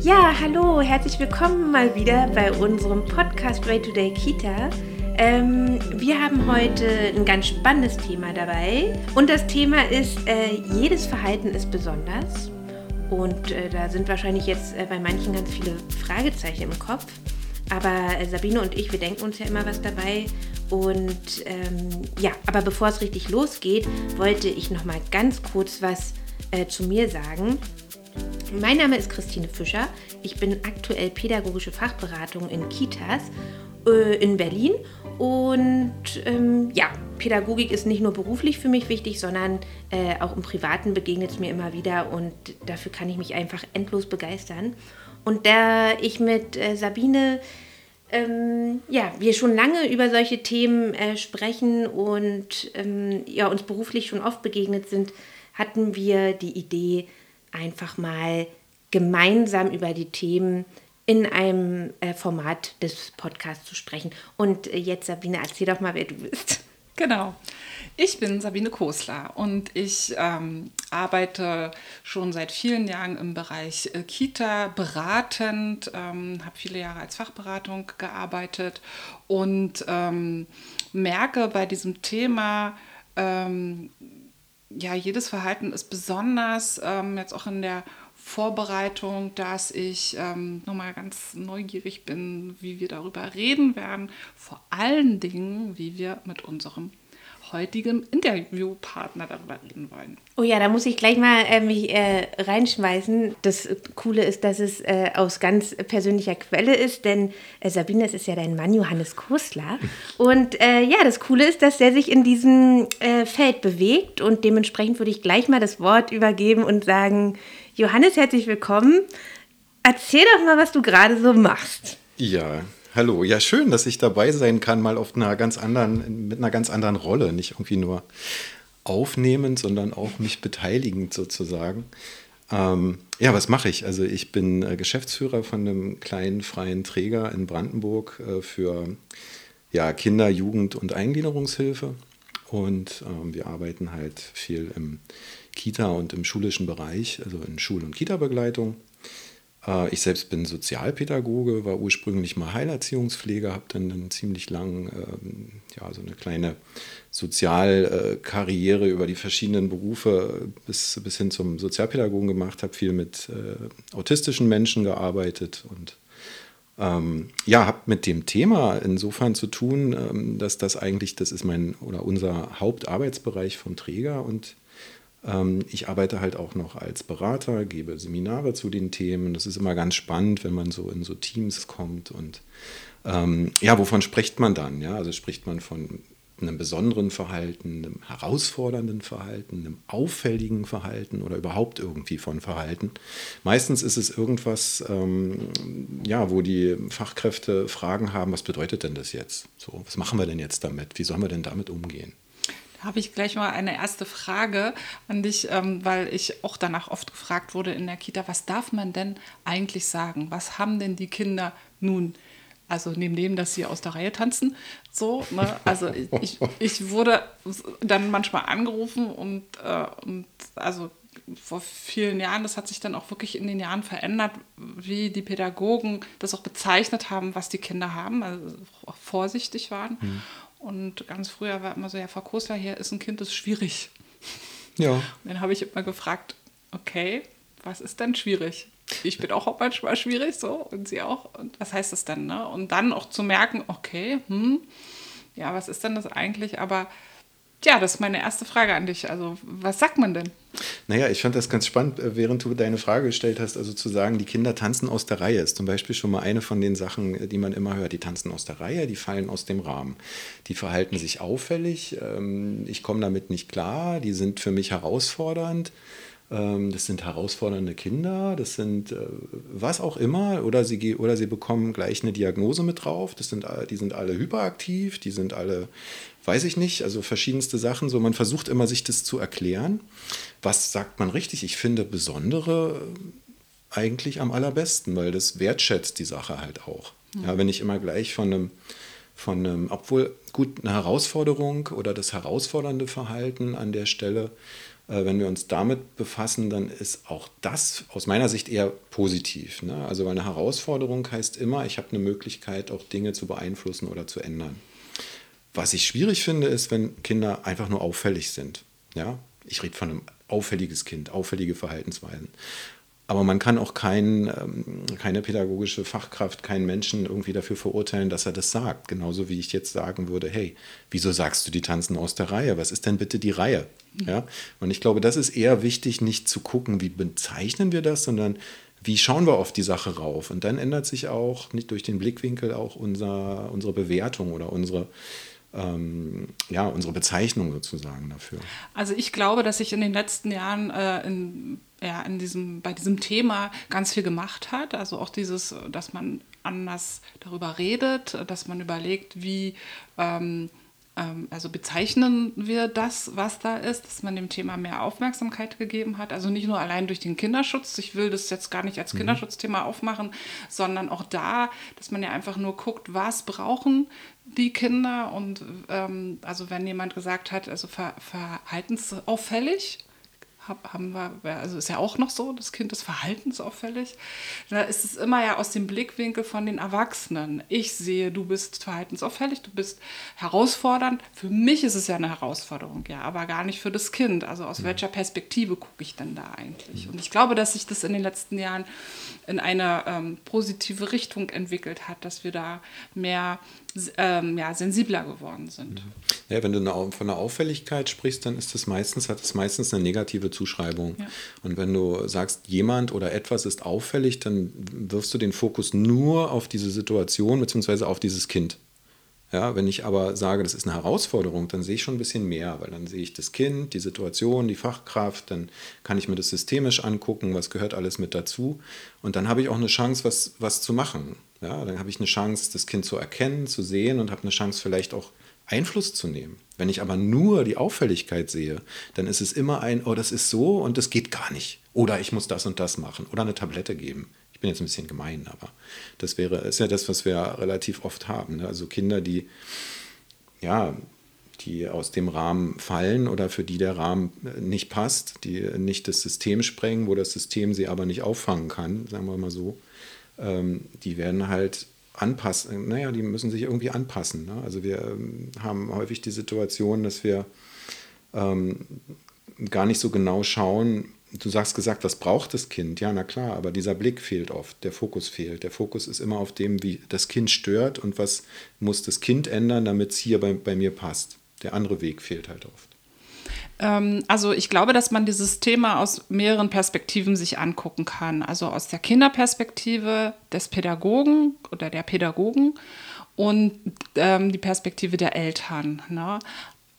Ja, hallo, herzlich willkommen mal wieder bei unserem Podcast Way Today Kita. Ähm, wir haben heute ein ganz spannendes Thema dabei und das Thema ist, äh, jedes Verhalten ist besonders. Und äh, da sind wahrscheinlich jetzt äh, bei manchen ganz viele Fragezeichen im Kopf. Aber äh, Sabine und ich, wir denken uns ja immer was dabei. Und ähm, ja, aber bevor es richtig losgeht, wollte ich noch mal ganz kurz was äh, zu mir sagen. Mein Name ist Christine Fischer. Ich bin aktuell pädagogische Fachberatung in Kitas äh, in Berlin. Und ähm, ja, Pädagogik ist nicht nur beruflich für mich wichtig, sondern äh, auch im Privaten begegnet es mir immer wieder und dafür kann ich mich einfach endlos begeistern. Und da ich mit äh, Sabine ähm, ja, wir schon lange über solche Themen äh, sprechen und ähm, ja, uns beruflich schon oft begegnet sind, hatten wir die Idee, einfach mal gemeinsam über die Themen in einem äh, Format des Podcasts zu sprechen. Und äh, jetzt, Sabine, erzähl doch mal, wer du bist. Genau. Ich bin Sabine Kosler und ich ähm, arbeite schon seit vielen Jahren im Bereich äh, Kita beratend, ähm, habe viele Jahre als Fachberatung gearbeitet und ähm, merke bei diesem Thema, ähm, ja, jedes Verhalten ist besonders, ähm, jetzt auch in der Vorbereitung, dass ich ähm, nochmal ganz neugierig bin, wie wir darüber reden werden. Vor allen Dingen, wie wir mit unserem heutigen Interviewpartner darüber reden wollen. Oh ja, da muss ich gleich mal äh, mich äh, reinschmeißen. Das Coole ist, dass es äh, aus ganz persönlicher Quelle ist, denn äh, Sabine, das ist ja dein Mann Johannes Kostler. Und äh, ja, das Coole ist, dass der sich in diesem äh, Feld bewegt und dementsprechend würde ich gleich mal das Wort übergeben und sagen, Johannes, herzlich willkommen. Erzähl doch mal, was du gerade so machst. Ja, hallo. Ja, schön, dass ich dabei sein kann, mal auf einer ganz anderen, mit einer ganz anderen Rolle. Nicht irgendwie nur aufnehmend, sondern auch mich beteiligend sozusagen. Ähm, ja, was mache ich? Also ich bin äh, Geschäftsführer von einem kleinen freien Träger in Brandenburg äh, für ja, Kinder-, Jugend- und Eingliederungshilfe. Und ähm, wir arbeiten halt viel im Kita und im schulischen Bereich, also in Schul- und Kita-Begleitung. Äh, ich selbst bin Sozialpädagoge, war ursprünglich mal Heilerziehungspfleger, habe dann einen ziemlich langen, ähm, ja, so eine kleine Sozialkarriere über die verschiedenen Berufe bis, bis hin zum Sozialpädagogen gemacht, habe viel mit äh, autistischen Menschen gearbeitet und ähm, ja, habe mit dem Thema insofern zu tun, ähm, dass das eigentlich, das ist mein oder unser Hauptarbeitsbereich vom Träger und ich arbeite halt auch noch als Berater, gebe Seminare zu den Themen. Das ist immer ganz spannend, wenn man so in so Teams kommt. Und ähm, ja, wovon spricht man dann? Ja, also spricht man von einem besonderen Verhalten, einem herausfordernden Verhalten, einem auffälligen Verhalten oder überhaupt irgendwie von Verhalten. Meistens ist es irgendwas, ähm, ja, wo die Fachkräfte Fragen haben, was bedeutet denn das jetzt? So, was machen wir denn jetzt damit? Wie sollen wir denn damit umgehen? Habe ich gleich mal eine erste Frage an dich, ähm, weil ich auch danach oft gefragt wurde in der Kita, was darf man denn eigentlich sagen? Was haben denn die Kinder nun? Also neben dem, dass sie aus der Reihe tanzen, so, ne? also ich, ich wurde dann manchmal angerufen und, äh, und also vor vielen Jahren, das hat sich dann auch wirklich in den Jahren verändert, wie die Pädagogen das auch bezeichnet haben, was die Kinder haben, also vorsichtig waren. Mhm. Und ganz früher war immer so, ja, Frau Kosler, hier ist ein Kind, das ist schwierig. Ja. Und dann habe ich immer gefragt, okay, was ist denn schwierig? Ich bin auch manchmal schwierig, so, und sie auch. Und was heißt das denn, ne? Und dann auch zu merken, okay, hm, ja, was ist denn das eigentlich? Aber ja, das ist meine erste Frage an dich. Also, was sagt man denn? Naja, ich fand das ganz spannend, äh, während du deine Frage gestellt hast, also zu sagen, die Kinder tanzen aus der Reihe ist zum Beispiel schon mal eine von den Sachen, äh, die man immer hört. Die tanzen aus der Reihe, die fallen aus dem Rahmen. Die verhalten sich auffällig, ähm, ich komme damit nicht klar, die sind für mich herausfordernd. Ähm, das sind herausfordernde Kinder, das sind äh, was auch immer, oder sie, oder sie bekommen gleich eine Diagnose mit drauf. Das sind, die sind alle hyperaktiv, die sind alle weiß ich nicht, also verschiedenste Sachen. So, man versucht immer, sich das zu erklären. Was sagt man richtig? Ich finde Besondere eigentlich am allerbesten, weil das wertschätzt die Sache halt auch. Ja, wenn ich immer gleich von einem von einem, obwohl gut eine Herausforderung oder das herausfordernde Verhalten an der Stelle, äh, wenn wir uns damit befassen, dann ist auch das aus meiner Sicht eher positiv. Ne? Also weil eine Herausforderung heißt immer, ich habe eine Möglichkeit, auch Dinge zu beeinflussen oder zu ändern. Was ich schwierig finde, ist, wenn Kinder einfach nur auffällig sind. Ja? Ich rede von einem auffälliges Kind, auffällige Verhaltensweisen. Aber man kann auch kein, ähm, keine pädagogische Fachkraft, keinen Menschen irgendwie dafür verurteilen, dass er das sagt. Genauso wie ich jetzt sagen würde, hey, wieso sagst du die tanzen aus der Reihe? Was ist denn bitte die Reihe? Ja? Und ich glaube, das ist eher wichtig, nicht zu gucken, wie bezeichnen wir das, sondern wie schauen wir auf die Sache rauf? Und dann ändert sich auch, nicht durch den Blickwinkel, auch unser, unsere Bewertung oder unsere, ähm, ja, unsere Bezeichnung sozusagen dafür. Also ich glaube, dass sich in den letzten Jahren äh, in, ja, in diesem, bei diesem Thema ganz viel gemacht hat. Also auch dieses, dass man anders darüber redet, dass man überlegt, wie ähm, ähm, also bezeichnen wir das, was da ist, dass man dem Thema mehr Aufmerksamkeit gegeben hat. Also nicht nur allein durch den Kinderschutz. Ich will das jetzt gar nicht als mhm. Kinderschutzthema aufmachen, sondern auch da, dass man ja einfach nur guckt, was brauchen die Kinder und ähm, also wenn jemand gesagt hat, also ver verhaltensauffällig, haben wir, also ist ja auch noch so, das Kind ist verhaltensauffällig. Da ist es immer ja aus dem Blickwinkel von den Erwachsenen. Ich sehe, du bist verhaltensauffällig, du bist herausfordernd. Für mich ist es ja eine Herausforderung, ja, aber gar nicht für das Kind. Also aus welcher Perspektive gucke ich denn da eigentlich? Und ich glaube, dass sich das in den letzten Jahren in eine ähm, positive Richtung entwickelt hat, dass wir da mehr ähm, ja, sensibler geworden sind. Ja, wenn du von einer Auffälligkeit sprichst, dann ist das meistens, hat es meistens eine negative Zuschreibung. Ja. Und wenn du sagst, jemand oder etwas ist auffällig, dann wirfst du den Fokus nur auf diese Situation bzw. auf dieses Kind. Ja, wenn ich aber sage, das ist eine Herausforderung, dann sehe ich schon ein bisschen mehr, weil dann sehe ich das Kind, die Situation, die Fachkraft, dann kann ich mir das systemisch angucken, was gehört alles mit dazu. Und dann habe ich auch eine Chance, was, was zu machen. Ja, dann habe ich eine Chance, das Kind zu erkennen, zu sehen und habe eine Chance, vielleicht auch Einfluss zu nehmen. Wenn ich aber nur die Auffälligkeit sehe, dann ist es immer ein, oh, das ist so und das geht gar nicht. Oder ich muss das und das machen oder eine Tablette geben. Ich bin jetzt ein bisschen gemein, aber das wäre, ist ja das, was wir relativ oft haben. Ne? Also Kinder, die, ja, die aus dem Rahmen fallen oder für die der Rahmen nicht passt, die nicht das System sprengen, wo das System sie aber nicht auffangen kann, sagen wir mal so, ähm, die werden halt anpassen, naja, die müssen sich irgendwie anpassen. Ne? Also wir ähm, haben häufig die Situation, dass wir ähm, gar nicht so genau schauen, Du sagst gesagt, was braucht das Kind? Ja, na klar, aber dieser Blick fehlt oft, der Fokus fehlt. Der Fokus ist immer auf dem, wie das Kind stört und was muss das Kind ändern, damit es hier bei, bei mir passt. Der andere Weg fehlt halt oft. Ähm, also ich glaube, dass man dieses Thema aus mehreren Perspektiven sich angucken kann. Also aus der Kinderperspektive des Pädagogen oder der Pädagogen und ähm, die Perspektive der Eltern. Ne?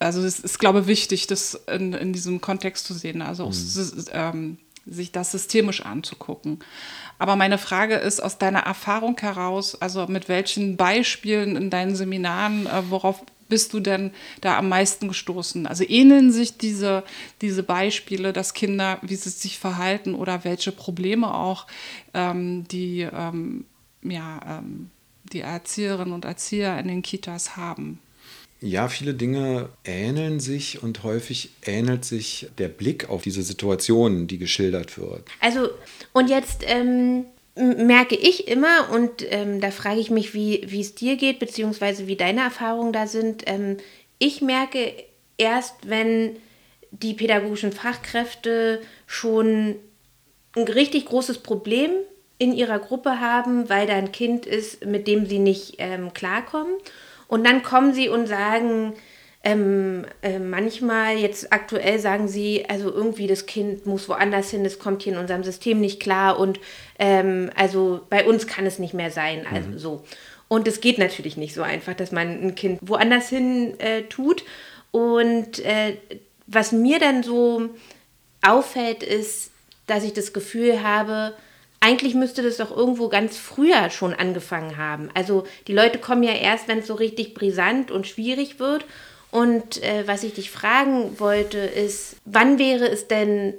also es ist, glaube ich, wichtig, das in, in diesem Kontext zu sehen, also mhm. ähm, sich das systemisch anzugucken. Aber meine Frage ist aus deiner Erfahrung heraus, also mit welchen Beispielen in deinen Seminaren, äh, worauf bist du denn da am meisten gestoßen? Also ähneln sich diese, diese Beispiele, dass Kinder, wie sie sich verhalten oder welche Probleme auch ähm, die, ähm, ja, ähm, die Erzieherinnen und Erzieher in den Kitas haben? Ja, viele Dinge ähneln sich und häufig ähnelt sich der Blick auf diese Situation, die geschildert wird. Also, und jetzt ähm, merke ich immer, und ähm, da frage ich mich, wie es dir geht, beziehungsweise wie deine Erfahrungen da sind. Ähm, ich merke erst, wenn die pädagogischen Fachkräfte schon ein richtig großes Problem in ihrer Gruppe haben, weil da ein Kind ist, mit dem sie nicht ähm, klarkommen. Und dann kommen sie und sagen, ähm, äh, manchmal, jetzt aktuell sagen sie, also irgendwie das Kind muss woanders hin, es kommt hier in unserem System nicht klar und ähm, also bei uns kann es nicht mehr sein. Also mhm. so. Und es geht natürlich nicht so einfach, dass man ein Kind woanders hin äh, tut. Und äh, was mir dann so auffällt, ist, dass ich das Gefühl habe, eigentlich müsste das doch irgendwo ganz früher schon angefangen haben. Also die Leute kommen ja erst, wenn es so richtig brisant und schwierig wird. Und äh, was ich dich fragen wollte, ist, wann wäre es denn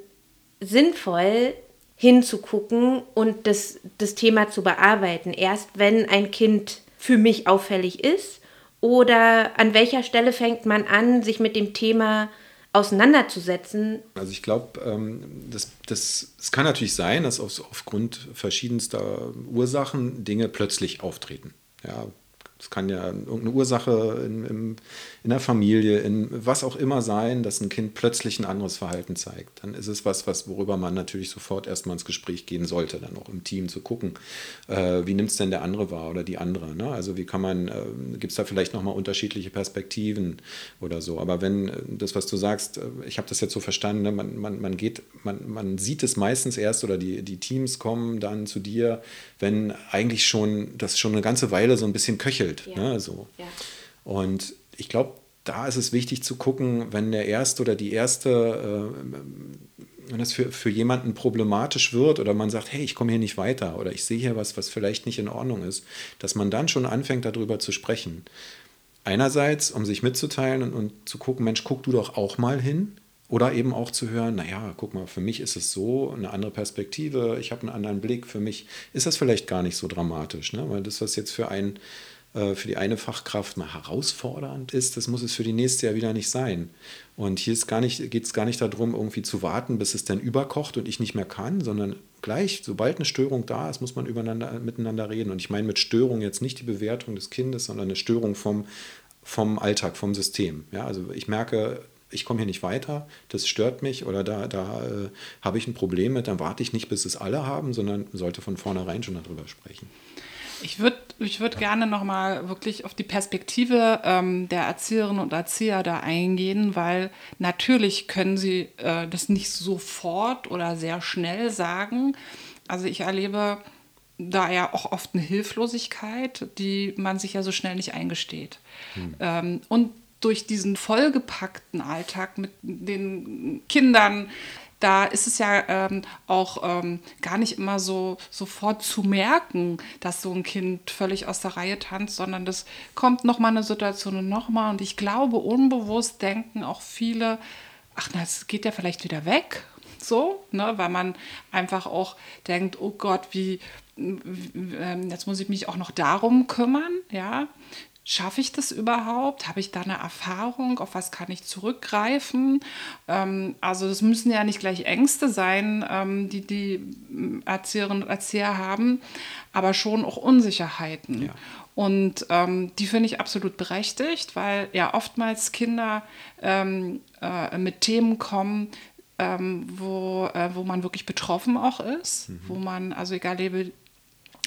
sinnvoll, hinzugucken und das, das Thema zu bearbeiten? Erst wenn ein Kind für mich auffällig ist Oder an welcher Stelle fängt man an, sich mit dem Thema auseinanderzusetzen? Also ich glaube, ähm, das, das, das kann natürlich sein, dass auf, aufgrund verschiedenster Ursachen Dinge plötzlich auftreten. Ja, es kann ja irgendeine Ursache in, in, in, der Familie, in was auch immer sein, dass ein Kind plötzlich ein anderes Verhalten zeigt. Dann ist es was, was worüber man natürlich sofort erstmal ins Gespräch gehen sollte, dann auch im Team zu gucken, äh, wie nimmt es denn der andere wahr oder die andere. Ne? Also wie kann man, äh, gibt es da vielleicht nochmal unterschiedliche Perspektiven oder so. Aber wenn äh, das, was du sagst, äh, ich habe das jetzt so verstanden, ne? man, man, man geht, man, man sieht es meistens erst oder die, die Teams kommen dann zu dir, wenn eigentlich schon das schon eine ganze Weile so ein bisschen köchelt entwickelt. Ja. Ne, so. Ja. Und ich glaube, da ist es wichtig zu gucken, wenn der Erste oder die Erste, äh, wenn das für, für jemanden problematisch wird oder man sagt, hey, ich komme hier nicht weiter oder ich sehe hier was, was vielleicht nicht in Ordnung ist, dass man dann schon anfängt, darüber zu sprechen. Einerseits, um sich mitzuteilen und, und zu gucken, Mensch, guck du doch auch mal hin. Oder eben auch zu hören, naja, guck mal, für mich ist es so, eine andere Perspektive, ich habe einen anderen Blick, für mich ist das vielleicht gar nicht so dramatisch, ne? weil das, was jetzt für einen für die eine Fachkraft mal herausfordernd ist, das muss es für die nächste ja wieder nicht sein. Und hier geht es gar nicht darum, irgendwie zu warten, bis es dann überkocht und ich nicht mehr kann, sondern gleich, sobald eine Störung da ist, muss man miteinander reden. Und ich meine mit Störung jetzt nicht die Bewertung des Kindes, sondern eine Störung vom, vom Alltag, vom System. Ja, also ich merke, ich komme hier nicht weiter, das stört mich oder da, da äh, habe ich ein Problem mit, dann warte ich nicht, bis es alle haben, sondern sollte von vornherein schon darüber sprechen. Ich würde ich würd gerne nochmal wirklich auf die Perspektive ähm, der Erzieherinnen und Erzieher da eingehen, weil natürlich können sie äh, das nicht sofort oder sehr schnell sagen. Also ich erlebe da ja auch oft eine Hilflosigkeit, die man sich ja so schnell nicht eingesteht. Hm. Ähm, und durch diesen vollgepackten Alltag mit den Kindern da ist es ja ähm, auch ähm, gar nicht immer so sofort zu merken, dass so ein Kind völlig aus der Reihe tanzt, sondern das kommt nochmal eine Situation und nochmal. Und ich glaube, unbewusst denken auch viele, ach, na, es geht ja vielleicht wieder weg. So, ne, weil man einfach auch denkt, oh Gott, wie, ähm, jetzt muss ich mich auch noch darum kümmern, ja. Schaffe ich das überhaupt? Habe ich da eine Erfahrung? Auf was kann ich zurückgreifen? Ähm, also das müssen ja nicht gleich Ängste sein, ähm, die die Erzieherinnen und Erzieher haben, aber schon auch Unsicherheiten. Ja. Und ähm, die finde ich absolut berechtigt, weil ja oftmals Kinder ähm, äh, mit Themen kommen, ähm, wo, äh, wo man wirklich betroffen auch ist, mhm. wo man, also egal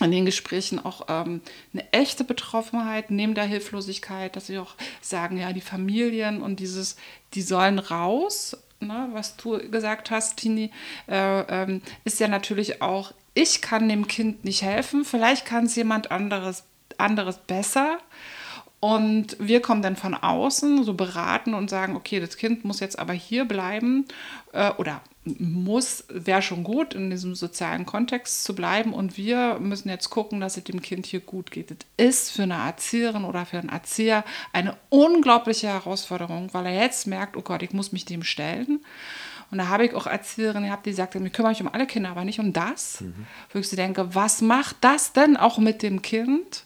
in den Gesprächen auch ähm, eine echte Betroffenheit neben der Hilflosigkeit, dass sie auch sagen, ja, die Familien und dieses, die sollen raus, ne, was du gesagt hast, Tini, äh, ähm, ist ja natürlich auch, ich kann dem Kind nicht helfen, vielleicht kann es jemand anderes, anderes besser. Und wir kommen dann von außen so beraten und sagen, okay, das Kind muss jetzt aber hier bleiben äh, oder muss, wäre schon gut, in diesem sozialen Kontext zu bleiben. Und wir müssen jetzt gucken, dass es dem Kind hier gut geht. Das ist für eine Erzieherin oder für einen Erzieher eine unglaubliche Herausforderung, weil er jetzt merkt, oh Gott, ich muss mich dem stellen. Und da habe ich auch Erzieherinnen gehabt, die sagten, ich kümmere mich um alle Kinder, aber nicht um das. Mhm. Wo ich so denke, was macht das denn auch mit dem Kind?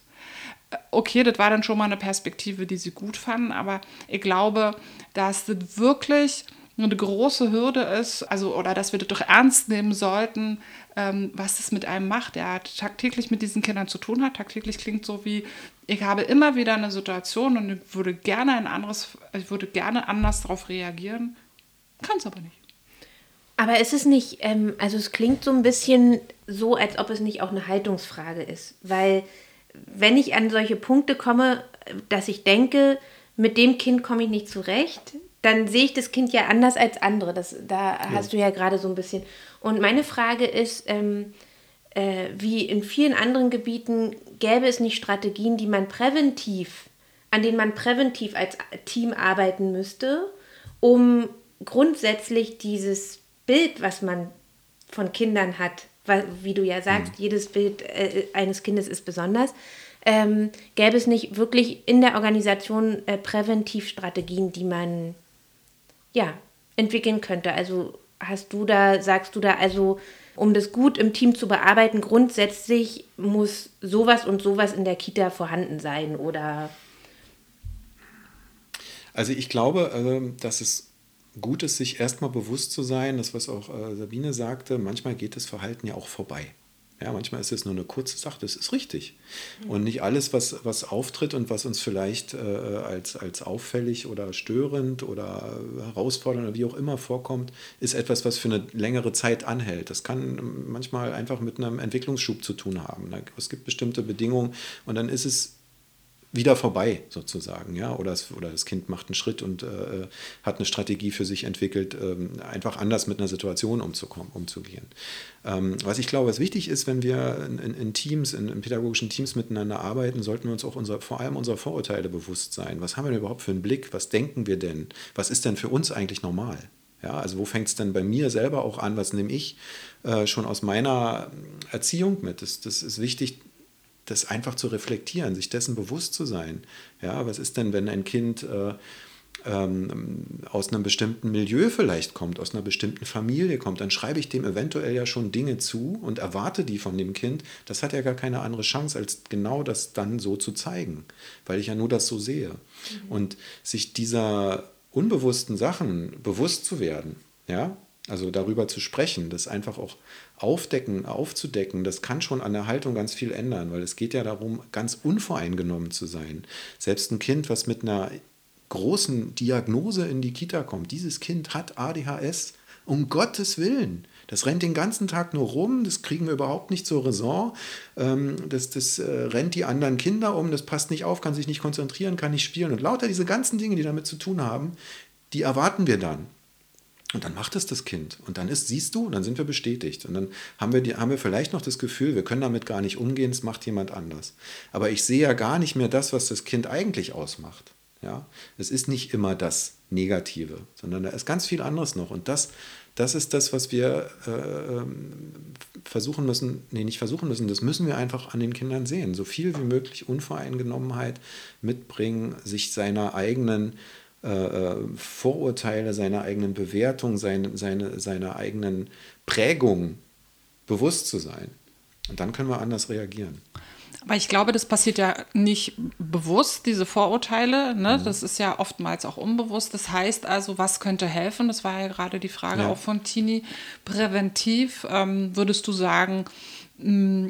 Okay, das war dann schon mal eine Perspektive, die sie gut fanden, aber ich glaube, dass das wirklich eine große Hürde ist, also oder dass wir das doch ernst nehmen sollten, ähm, was das mit einem macht. Er tagtäglich mit diesen Kindern zu tun hat. Tagtäglich klingt so wie, ich habe immer wieder eine Situation und ich würde gerne ein anderes, ich würde gerne anders darauf reagieren, kann es aber nicht. Aber ist es nicht, ähm, also es klingt so ein bisschen so, als ob es nicht auch eine Haltungsfrage ist, weil wenn ich an solche Punkte komme, dass ich denke, mit dem Kind komme ich nicht zurecht, dann sehe ich das Kind ja anders als andere. Das, da ja. hast du ja gerade so ein bisschen. Und meine Frage ist, ähm, äh, wie in vielen anderen Gebieten, gäbe es nicht Strategien, die man präventiv, an denen man präventiv als Team arbeiten müsste, um grundsätzlich dieses Bild, was man von Kindern hat, weil, wie du ja sagst, mhm. jedes Bild äh, eines Kindes ist besonders, ähm, gäbe es nicht wirklich in der Organisation äh, Präventivstrategien, die man ja, entwickeln könnte. Also hast du da, sagst du da, also um das gut im Team zu bearbeiten, grundsätzlich muss sowas und sowas in der Kita vorhanden sein oder Also ich glaube, ähm, dass es gut ist, sich erstmal bewusst zu sein, das, was auch äh, Sabine sagte, manchmal geht das Verhalten ja auch vorbei. Ja, manchmal ist es nur eine kurze Sache, das ist richtig. Und nicht alles, was, was auftritt und was uns vielleicht äh, als, als auffällig oder störend oder herausfordernd oder wie auch immer vorkommt, ist etwas, was für eine längere Zeit anhält. Das kann manchmal einfach mit einem Entwicklungsschub zu tun haben. Es gibt bestimmte Bedingungen und dann ist es wieder vorbei sozusagen, ja, oder das, oder das Kind macht einen Schritt und äh, hat eine Strategie für sich entwickelt, ähm, einfach anders mit einer Situation umzukommen, umzugehen. Ähm, was ich glaube, was wichtig ist, wenn wir in, in Teams, in, in, pädagogischen Teams miteinander arbeiten, sollten wir uns auch unser, vor allem unserer Vorurteile bewusst sein. Was haben wir denn überhaupt für einen Blick? Was denken wir denn? Was ist denn für uns eigentlich normal? Ja, also wo fängt es denn bei mir selber auch an? Was nehme ich äh, schon aus meiner Erziehung mit? Das, das ist wichtig, das einfach zu reflektieren, sich dessen bewusst zu sein. Ja, was ist denn, wenn ein Kind äh, ähm, aus einem bestimmten Milieu vielleicht kommt, aus einer bestimmten Familie kommt, dann schreibe ich dem eventuell ja schon Dinge zu und erwarte die von dem Kind. Das hat ja gar keine andere Chance, als genau das dann so zu zeigen, weil ich ja nur das so sehe. Mhm. Und sich dieser unbewussten Sachen bewusst zu werden, ja, also darüber zu sprechen, das einfach auch aufdecken, aufzudecken, das kann schon an der Haltung ganz viel ändern, weil es geht ja darum, ganz unvoreingenommen zu sein. Selbst ein Kind, was mit einer großen Diagnose in die Kita kommt, dieses Kind hat ADHS, um Gottes Willen. Das rennt den ganzen Tag nur rum, das kriegen wir überhaupt nicht zur Raison. Ähm, das das äh, rennt die anderen Kinder um, das passt nicht auf, kann sich nicht konzentrieren, kann nicht spielen. Und lauter diese ganzen Dinge, die damit zu tun haben, die erwarten wir dann. Und dann macht es das Kind. Und dann ist, siehst du, dann sind wir bestätigt. Und dann haben wir, die, haben wir vielleicht noch das Gefühl, wir können damit gar nicht umgehen, es macht jemand anders. Aber ich sehe ja gar nicht mehr das, was das Kind eigentlich ausmacht. Ja? Es ist nicht immer das Negative, sondern da ist ganz viel anderes noch. Und das, das ist das, was wir äh, ähm, versuchen müssen, nee, nicht versuchen müssen, das müssen wir einfach an den Kindern sehen. So viel wie möglich Unvoreingenommenheit mitbringen, sich seiner eigenen äh, äh, Vorurteile, seiner eigenen Bewertung, seine, seine, seiner eigenen Prägung bewusst zu sein. Und dann können wir anders reagieren. Aber ich glaube, das passiert ja nicht bewusst, diese Vorurteile. Ne? Mhm. Das ist ja oftmals auch unbewusst. Das heißt also, was könnte helfen? Das war ja gerade die Frage ja. auch von Tini. Präventiv ähm, würdest du sagen,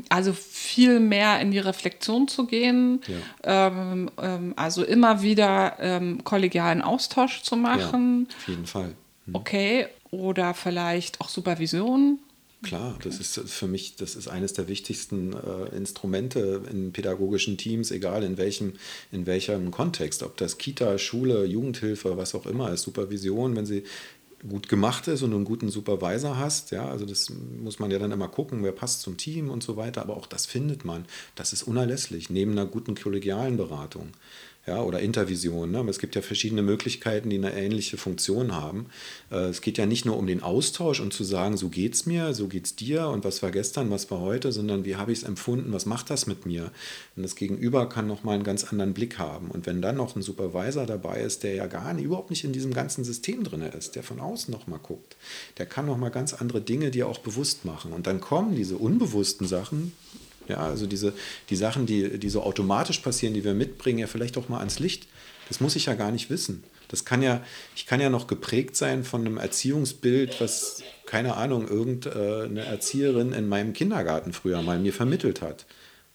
also viel mehr in die Reflexion zu gehen, ja. ähm, ähm, also immer wieder ähm, kollegialen Austausch zu machen. Ja, auf jeden Fall. Mhm. Okay, oder vielleicht auch Supervision. Klar, das ist für mich, das ist eines der wichtigsten äh, Instrumente in pädagogischen Teams, egal in welchem, in welchem Kontext, ob das Kita, Schule, Jugendhilfe, was auch immer ist, Supervision, wenn sie gut gemacht ist und einen guten Supervisor hast, ja, also das muss man ja dann immer gucken, wer passt zum Team und so weiter, aber auch das findet man. Das ist unerlässlich, neben einer guten kollegialen Beratung ja, oder Intervision. Ne? Es gibt ja verschiedene Möglichkeiten, die eine ähnliche Funktion haben. Äh, es geht ja nicht nur um den Austausch und zu sagen, so geht's mir, so geht's dir und was war gestern, was war heute, sondern wie habe ich es empfunden, was macht das mit mir? Und das Gegenüber kann nochmal einen ganz anderen Blick haben. Und wenn dann noch ein Supervisor dabei ist, der ja gar nicht, überhaupt nicht in diesem ganzen System drin ist, der von außen nochmal guckt, der kann nochmal ganz andere Dinge dir auch bewusst machen. Und dann kommen diese unbewussten Sachen, ja, also diese, die Sachen, die, die so automatisch passieren, die wir mitbringen, ja vielleicht auch mal ans Licht. Das muss ich ja gar nicht wissen. Das kann ja, ich kann ja noch geprägt sein von einem Erziehungsbild, was, keine Ahnung, irgendeine Erzieherin in meinem Kindergarten früher mal mir vermittelt hat.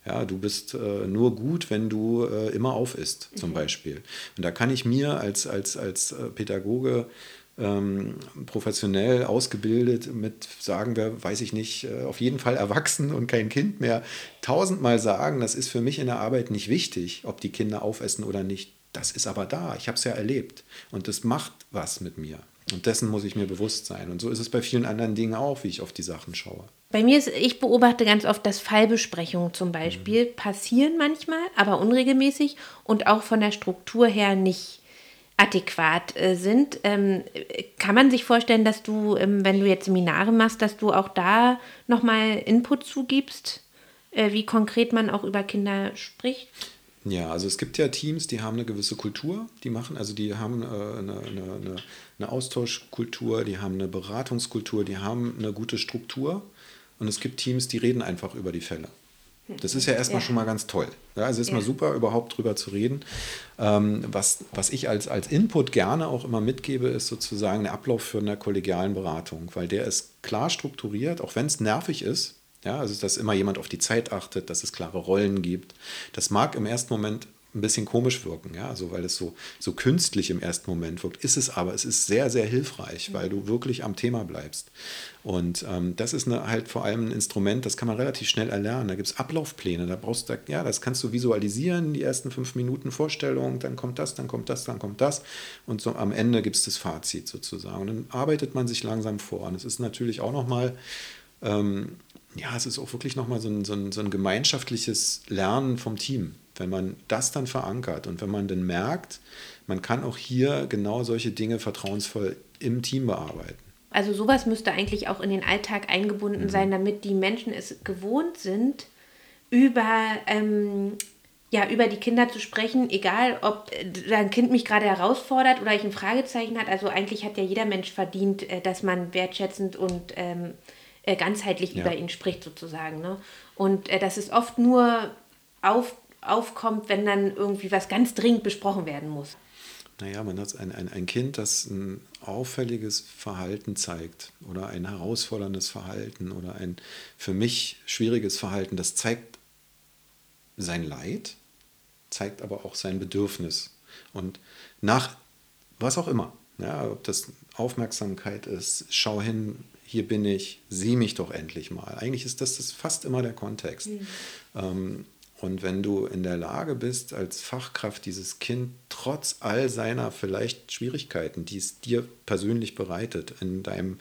Ja, du bist äh, nur gut, wenn du äh, immer auf isst, zum mhm. Beispiel. Und da kann ich mir als, als, als äh, Pädagoge ähm, professionell ausgebildet mit, sagen wir, weiß ich nicht, äh, auf jeden Fall erwachsen und kein Kind mehr, tausendmal sagen, das ist für mich in der Arbeit nicht wichtig, ob die Kinder aufessen oder nicht. Das ist aber da, ich habe es ja erlebt und das macht was mit mir. Und dessen muss ich mir bewusst sein. Und so ist es bei vielen anderen Dingen auch, wie ich auf die Sachen schaue. Bei mir ist, ich beobachte ganz oft, dass Fallbesprechungen zum Beispiel mhm. passieren manchmal, aber unregelmäßig und auch von der Struktur her nicht adäquat äh, sind. Ähm, kann man sich vorstellen, dass du, ähm, wenn du jetzt Seminare machst, dass du auch da nochmal Input zugibst, äh, wie konkret man auch über Kinder spricht? Ja, also es gibt ja Teams, die haben eine gewisse Kultur, die machen, also die haben äh, eine, eine, eine Austauschkultur, die haben eine Beratungskultur, die haben eine gute Struktur. Und es gibt Teams, die reden einfach über die Fälle. Das ist ja erstmal Ja. schon mal ganz toll. Ja, also ist mal Ja. super, überhaupt drüber zu reden. Ähm, was, was ich als, als Input gerne auch immer mitgebe, ist sozusagen der Ablauf für eine kollegialen Beratung, weil der ist klar strukturiert, auch wenn es nervig ist. Ja, also dass immer jemand auf die Zeit achtet, dass es klare Rollen gibt. Das mag im ersten Moment ein bisschen komisch wirken, ja, also weil es so, so künstlich im ersten Moment wirkt, ist es aber, es ist sehr, sehr hilfreich, weil du wirklich am Thema bleibst. Und ähm, das ist eine, halt vor allem ein Instrument, das kann man relativ schnell erlernen. Da gibt es Ablaufpläne, da brauchst du, ja, das kannst du visualisieren, die ersten fünf Minuten Vorstellung, dann kommt das, dann kommt das, dann kommt das. Und so am Ende gibt es das Fazit sozusagen. Und dann arbeitet man sich langsam vor. Und es ist natürlich auch nochmal, ähm, ja, es ist auch wirklich nochmal so ein, so, ein, so ein gemeinschaftliches Lernen vom Team, wenn man das dann verankert und wenn man dann merkt, man kann auch hier genau solche Dinge vertrauensvoll im Team bearbeiten. Also sowas müsste eigentlich auch in den Alltag eingebunden Mhm. sein, damit die Menschen es gewohnt sind, über, ähm, ja, über die Kinder zu sprechen, egal ob äh, ein Kind mich gerade herausfordert oder ich ein Fragezeichen hat. Also eigentlich hat ja jeder Mensch verdient, äh, dass man wertschätzend und ähm, äh, ganzheitlich Ja. über ihn spricht sozusagen. Ne? Und äh, dass es oft nur auf, aufkommt, wenn dann irgendwie was ganz dringend besprochen werden muss. Naja, man hat ein, ein, ein Kind, das ein auffälliges Verhalten zeigt oder ein herausforderndes Verhalten oder ein für mich schwieriges Verhalten, das zeigt sein Leid, zeigt aber auch sein Bedürfnis. Und nach was auch immer, ja, ob das Aufmerksamkeit ist, schau hin, hier bin ich, sieh mich doch endlich mal. Eigentlich ist das, das fast immer der Kontext. Ähm, und wenn du in der Lage bist, als Fachkraft dieses Kind trotz all seiner vielleicht Schwierigkeiten, die es dir persönlich bereitet, in deinem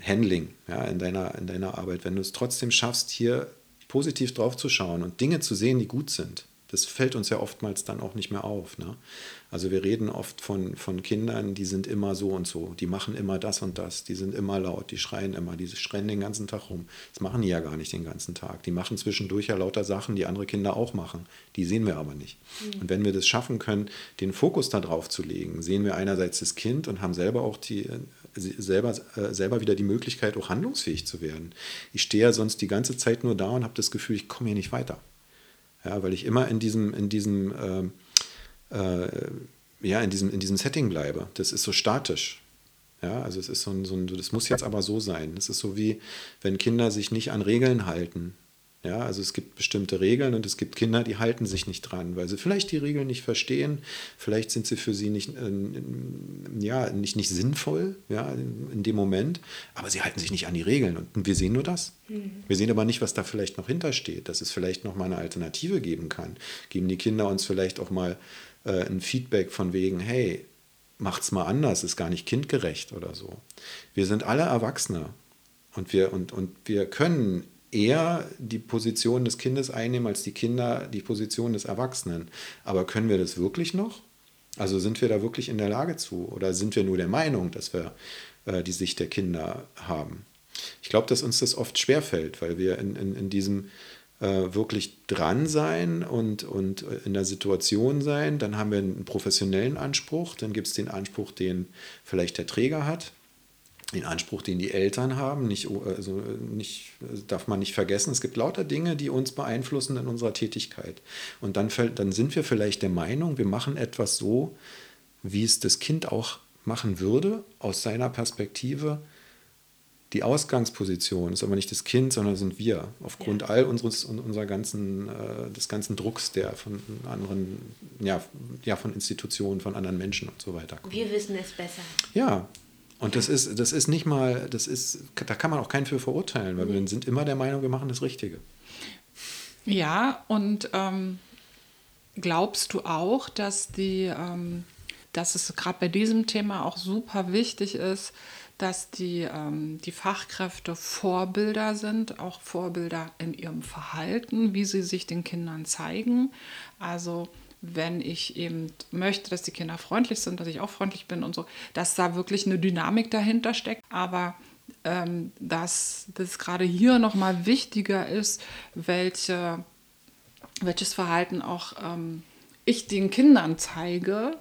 Handling, ja, in, deiner, in deiner Arbeit, wenn du es trotzdem schaffst, hier positiv drauf zu schauen und Dinge zu sehen, die gut sind, das fällt uns ja oftmals dann auch nicht mehr auf. Ne? Also wir reden oft von, von Kindern, die sind immer so und so, die machen immer das und das, die sind immer laut, die schreien immer, die schreien den ganzen Tag rum. Das machen die ja gar nicht den ganzen Tag. Die machen zwischendurch ja lauter Sachen, die andere Kinder auch machen. Die sehen wir aber nicht. Und wenn wir das schaffen können, den Fokus darauf zu legen, sehen wir einerseits das Kind und haben selber auch die, äh, selber, äh, selber wieder die Möglichkeit, auch handlungsfähig zu werden. Ich stehe ja sonst die ganze Zeit nur da und habe das Gefühl, ich komme hier nicht weiter. Ja, weil ich immer in diesem, in diesem, ähm, äh, ja, in diesem, in diesem Setting bleibe. Das ist so statisch. Ja, also es ist so ein, so ein, das muss jetzt aber so sein. Es ist so wie, wenn Kinder sich nicht an Regeln halten. Ja, also es gibt bestimmte Regeln und es gibt Kinder, die halten sich nicht dran, weil sie vielleicht die Regeln nicht verstehen, vielleicht sind sie für sie nicht, äh, ja, nicht, nicht sinnvoll ja, in, dem Moment, aber sie halten sich nicht an die Regeln und wir sehen nur das. Wir sehen aber nicht, was da vielleicht noch hintersteht, dass es vielleicht noch mal eine Alternative geben kann. Geben die Kinder uns vielleicht auch mal äh, ein Feedback von wegen, hey, macht's mal anders, ist gar nicht kindgerecht oder so. Wir sind alle Erwachsene und wir, und, und wir können eher die Position des Kindes einnehmen als die Kinder die Position des Erwachsenen. Aber können wir das wirklich noch? Also sind wir da wirklich in der Lage zu? Oder sind wir nur der Meinung, dass wir äh, die Sicht der Kinder haben? Ich glaube, dass uns das oft schwerfällt, weil wir in, in, in diesem äh, wirklich dran sein und, und in der Situation sein, dann haben wir einen professionellen Anspruch, dann gibt es den Anspruch, den vielleicht der Träger hat, den Anspruch, den die Eltern haben, nicht, also nicht, darf man nicht vergessen. Es gibt lauter Dinge, die uns beeinflussen in unserer Tätigkeit. Und dann, dann sind wir vielleicht der Meinung, wir machen etwas so, wie es das Kind auch machen würde, aus seiner Perspektive. Die Ausgangsposition ist aber nicht das Kind, sondern sind wir. Aufgrund ja. all unseres unserer ganzen, äh, des ganzen Drucks, der von anderen, ja, ja, von Institutionen, von anderen Menschen und so weiter kommt. Wir wissen es besser. Ja, und das ist, das ist nicht mal, das ist, da kann man auch keinen für verurteilen, weil wir sind immer der Meinung, wir machen das Richtige. Ja, und ähm, glaubst du auch, dass die, ähm, dass es gerade bei diesem Thema auch super wichtig ist, dass die, ähm, die Fachkräfte Vorbilder sind, auch Vorbilder in ihrem Verhalten, wie sie sich den Kindern zeigen. Also wenn ich eben möchte, dass die Kinder freundlich sind, dass ich auch freundlich bin und so, dass da wirklich eine Dynamik dahinter steckt. Aber ähm, dass das gerade hier nochmal wichtiger ist, welche, welches Verhalten auch ähm, ich den Kindern zeige,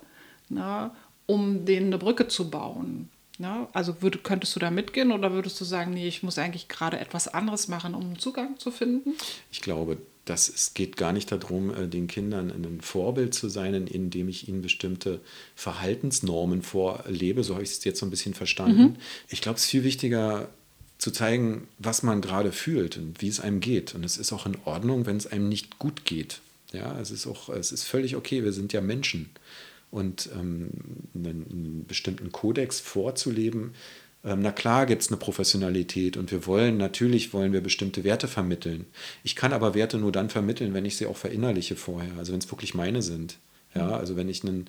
na, um denen eine Brücke zu bauen. Ja, also würd, könntest du da mitgehen oder würdest du sagen, nee, ich muss eigentlich gerade etwas anderes machen, um einen Zugang zu finden? Ich glaube, dass es geht gar nicht darum, äh, den Kindern ein Vorbild zu sein, indem ich ihnen bestimmte Verhaltensnormen vorlebe. So habe ich es jetzt so ein bisschen verstanden. Mhm. Ich glaube, es ist viel wichtiger zu zeigen, was man gerade fühlt und wie es einem geht. Und es ist auch in Ordnung, wenn es einem nicht gut geht. Ja, es ist auch, es ist völlig okay. Wir sind ja Menschen und ähm, einen, einen, bestimmten Kodex vorzuleben. Ähm, na klar gibt es eine Professionalität und wir wollen, natürlich wollen wir bestimmte Werte vermitteln. Ich kann aber Werte nur dann vermitteln, wenn ich sie auch verinnerliche vorher, also wenn es wirklich meine sind. Ja, mhm. also wenn ich einen,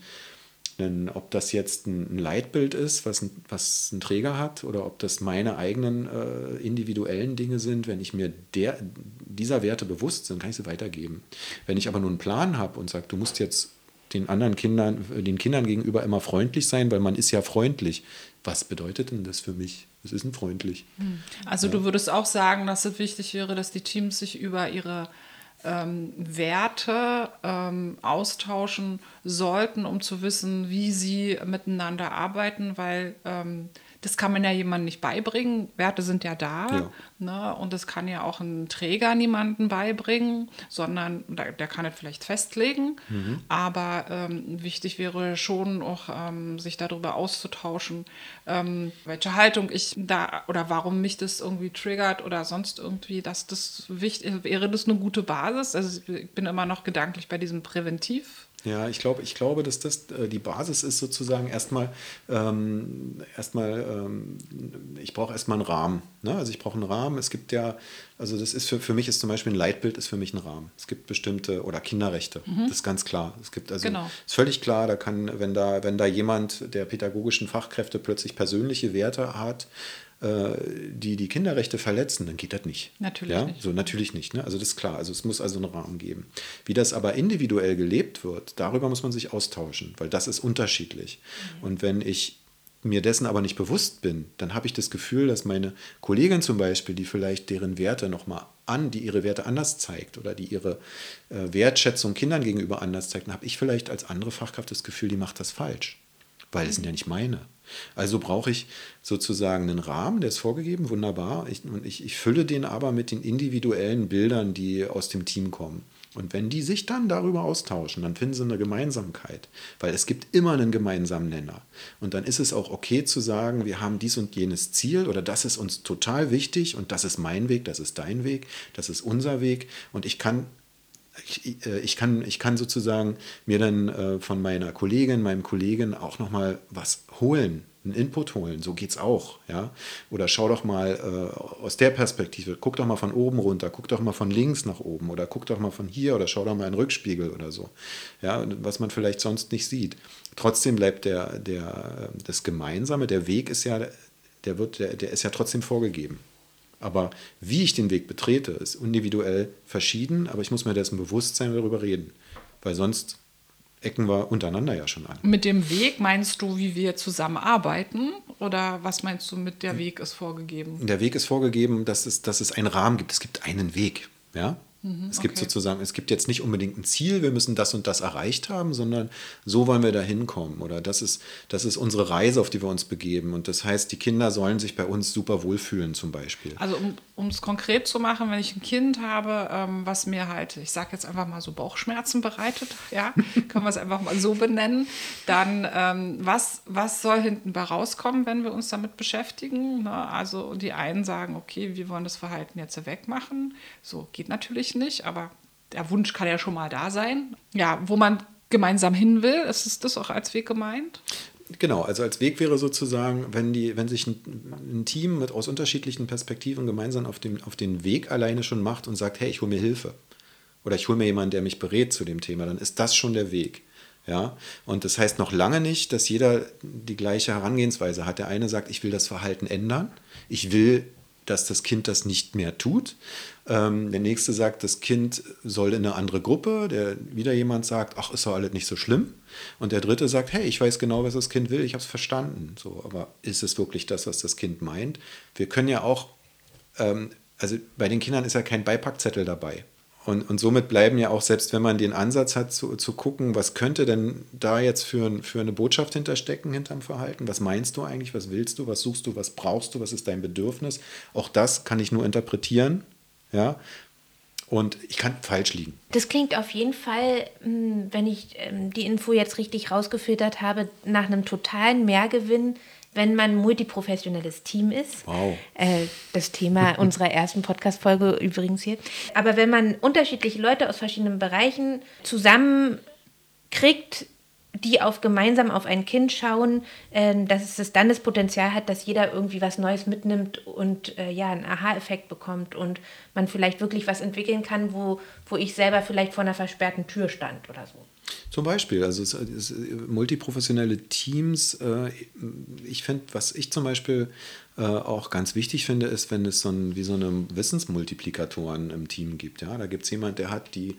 einen ob das jetzt ein, Leitbild ist, was ein, was ein Träger hat, oder ob das meine eigenen äh, individuellen Dinge sind, wenn ich mir der, dieser Werte bewusst bin, kann ich sie weitergeben. Wenn ich aber nur einen Plan habe und sage, du musst jetzt den anderen Kindern, den Kindern gegenüber immer freundlich sein, weil man ist ja freundlich. Was bedeutet denn das für mich? Was ist denn freundlich? Hm. Also ja. du würdest auch sagen, dass es wichtig wäre, dass die Teams sich über ihre ähm, Werte ähm, austauschen sollten, um zu wissen, wie sie miteinander arbeiten, weil ähm, das kann man ja jemandem nicht beibringen. Werte sind ja da. Ja. Ne? Und das kann ja auch ein Träger niemandem beibringen, sondern der, der kann es vielleicht festlegen. Mhm. Aber ähm, wichtig wäre schon auch, ähm, sich darüber auszutauschen, ähm, welche Haltung ich da oder warum mich das irgendwie triggert oder sonst irgendwie, dass das wichtig wäre, das eine gute Basis. Also ich bin immer noch gedanklich bei diesem Präventiv. Ja, ich glaube, ich glaube, dass das äh, die Basis ist sozusagen erstmal, ähm, erstmal, ähm, ich brauche erstmal einen Rahmen. Ne? Also ich brauche einen Rahmen. Es gibt ja, also das ist für, für mich ist zum Beispiel ein Leitbild ist für mich ein Rahmen. Es gibt bestimmte, oder Kinderrechte, mhm. das ist ganz klar. Es gibt also, genau. ist völlig klar, da kann, wenn da, wenn da jemand der pädagogischen Fachkräfte plötzlich persönliche Werte hat, die die Kinderrechte verletzen, dann geht das nicht. Natürlich ja? nicht. So, natürlich nicht. Ne? Also das ist klar. Also es muss also einen Rahmen geben. Wie das aber individuell gelebt wird, darüber muss man sich austauschen, weil das ist unterschiedlich. Mhm. Und wenn ich mir dessen aber nicht bewusst bin, dann habe ich das Gefühl, dass meine Kollegin zum Beispiel, die vielleicht deren Werte nochmal an, die ihre Werte anders zeigt oder die ihre äh, Wertschätzung Kindern gegenüber anders zeigt, dann habe ich vielleicht als andere Fachkraft das Gefühl, die macht das falsch, weil es sind ja nicht meine. Also brauche ich sozusagen einen Rahmen, der ist vorgegeben, wunderbar. Ich, und ich, ich fülle den aber mit den individuellen Bildern, die aus dem Team kommen. Und wenn die sich dann darüber austauschen, dann finden sie eine Gemeinsamkeit, weil es gibt immer einen gemeinsamen Nenner. Und dann ist es auch okay zu sagen, wir haben dies und jenes Ziel oder das ist uns total wichtig und das ist mein Weg, das ist dein Weg, das ist unser Weg. Und ich kann ich, äh, ich, kann, ich kann sozusagen mir dann äh, von meiner Kollegin, meinem Kollegen auch nochmal was holen, einen Input holen. So geht es auch. Ja? Oder schau doch mal äh, aus der Perspektive, guck doch mal von oben runter, guck doch mal von links nach oben oder guck doch mal von hier oder schau doch mal in den Rückspiegel oder so. Ja? Was man vielleicht sonst nicht sieht. Trotzdem bleibt der, der, das Gemeinsame, der Weg ist ja, der, wird, der, der ist ja trotzdem vorgegeben. Aber wie ich den Weg betrete, ist individuell verschieden, aber ich muss mir dessen bewusst sein und darüber reden. Weil sonst ecken wir untereinander ja schon an. Mit dem Weg meinst du, wie wir zusammenarbeiten? Oder was meinst du mit der Weg ist vorgegeben? Der Weg ist vorgegeben, dass es, dass es einen Rahmen gibt. Es gibt einen Weg. Ja? Mhm, es gibt okay. sozusagen, es gibt jetzt nicht unbedingt ein Ziel, wir müssen das und das erreicht haben, sondern so wollen wir da hinkommen. Oder das ist, das ist unsere Reise, auf die wir uns begeben. Und das heißt, die Kinder sollen sich bei uns super wohlfühlen, zum Beispiel. Also um es konkret zu machen, wenn ich ein Kind habe, ähm, was mir halt, ich sage jetzt einfach mal so Bauchschmerzen bereitet, ja, können wir es einfach mal so benennen, dann ähm, was, was soll hinten bei rauskommen, wenn wir uns damit beschäftigen? Ne? Also die einen sagen, okay, wir wollen das Verhalten jetzt wegmachen. So geht natürlich nicht, aber der Wunsch kann ja schon mal da sein. Ja, wo man gemeinsam hin will, ist das auch als Weg gemeint? Genau, also als Weg wäre sozusagen, wenn, die, wenn sich ein, ein, Team mit aus unterschiedlichen Perspektiven gemeinsam auf, dem, auf den Weg alleine schon macht und sagt, hey, ich hole mir Hilfe oder ich hole mir jemanden, der mich berät zu dem Thema, dann ist das schon der Weg. Ja, und das heißt noch lange nicht, dass jeder die gleiche Herangehensweise hat. Der eine sagt, ich will das Verhalten ändern, ich will dass das Kind das nicht mehr tut. Ähm, der nächste sagt, das Kind soll in eine andere Gruppe. Der wieder jemand sagt, ach, ist doch alles nicht so schlimm. Und der dritte sagt, hey, ich weiß genau, was das Kind will, ich habe es verstanden. So, aber ist es wirklich das, was das Kind meint? Wir können ja auch, ähm, also bei den Kindern ist ja kein Beipackzettel dabei. Und, und somit bleiben ja auch, selbst wenn man den Ansatz hat, zu, zu gucken, was könnte denn da jetzt für, für eine Botschaft hinterstecken hinterm Verhalten? Was meinst du eigentlich? Was willst du? Was suchst du? Was brauchst du? Was ist dein Bedürfnis? Auch das kann ich nur interpretieren. Ja. Und ich kann falsch liegen. Das klingt auf jeden Fall, hm, wenn ich ähm, die Info jetzt richtig rausgefiltert habe, nach einem totalen Mehrgewinn wenn man ein multiprofessionelles Team ist. Wow. Äh, das Thema unserer ersten Podcast-Folge übrigens hier. Aber wenn man unterschiedliche Leute aus verschiedenen Bereichen zusammenkriegt, die auf gemeinsam auf ein Kind schauen, äh, dass es dann das Potenzial hat, dass jeder irgendwie was Neues mitnimmt und äh, ja, einen Aha-Effekt bekommt und man vielleicht wirklich was entwickeln kann, wo, wo ich selber vielleicht vor einer versperrten Tür stand oder so. Zum Beispiel, also es, es, multiprofessionelle Teams. Äh, ich finde, was ich zum Beispiel äh, auch ganz wichtig finde, ist, wenn es so ein, wie so eine Wissensmultiplikatoren im Team gibt. Ja? Da gibt es jemand, der hat die,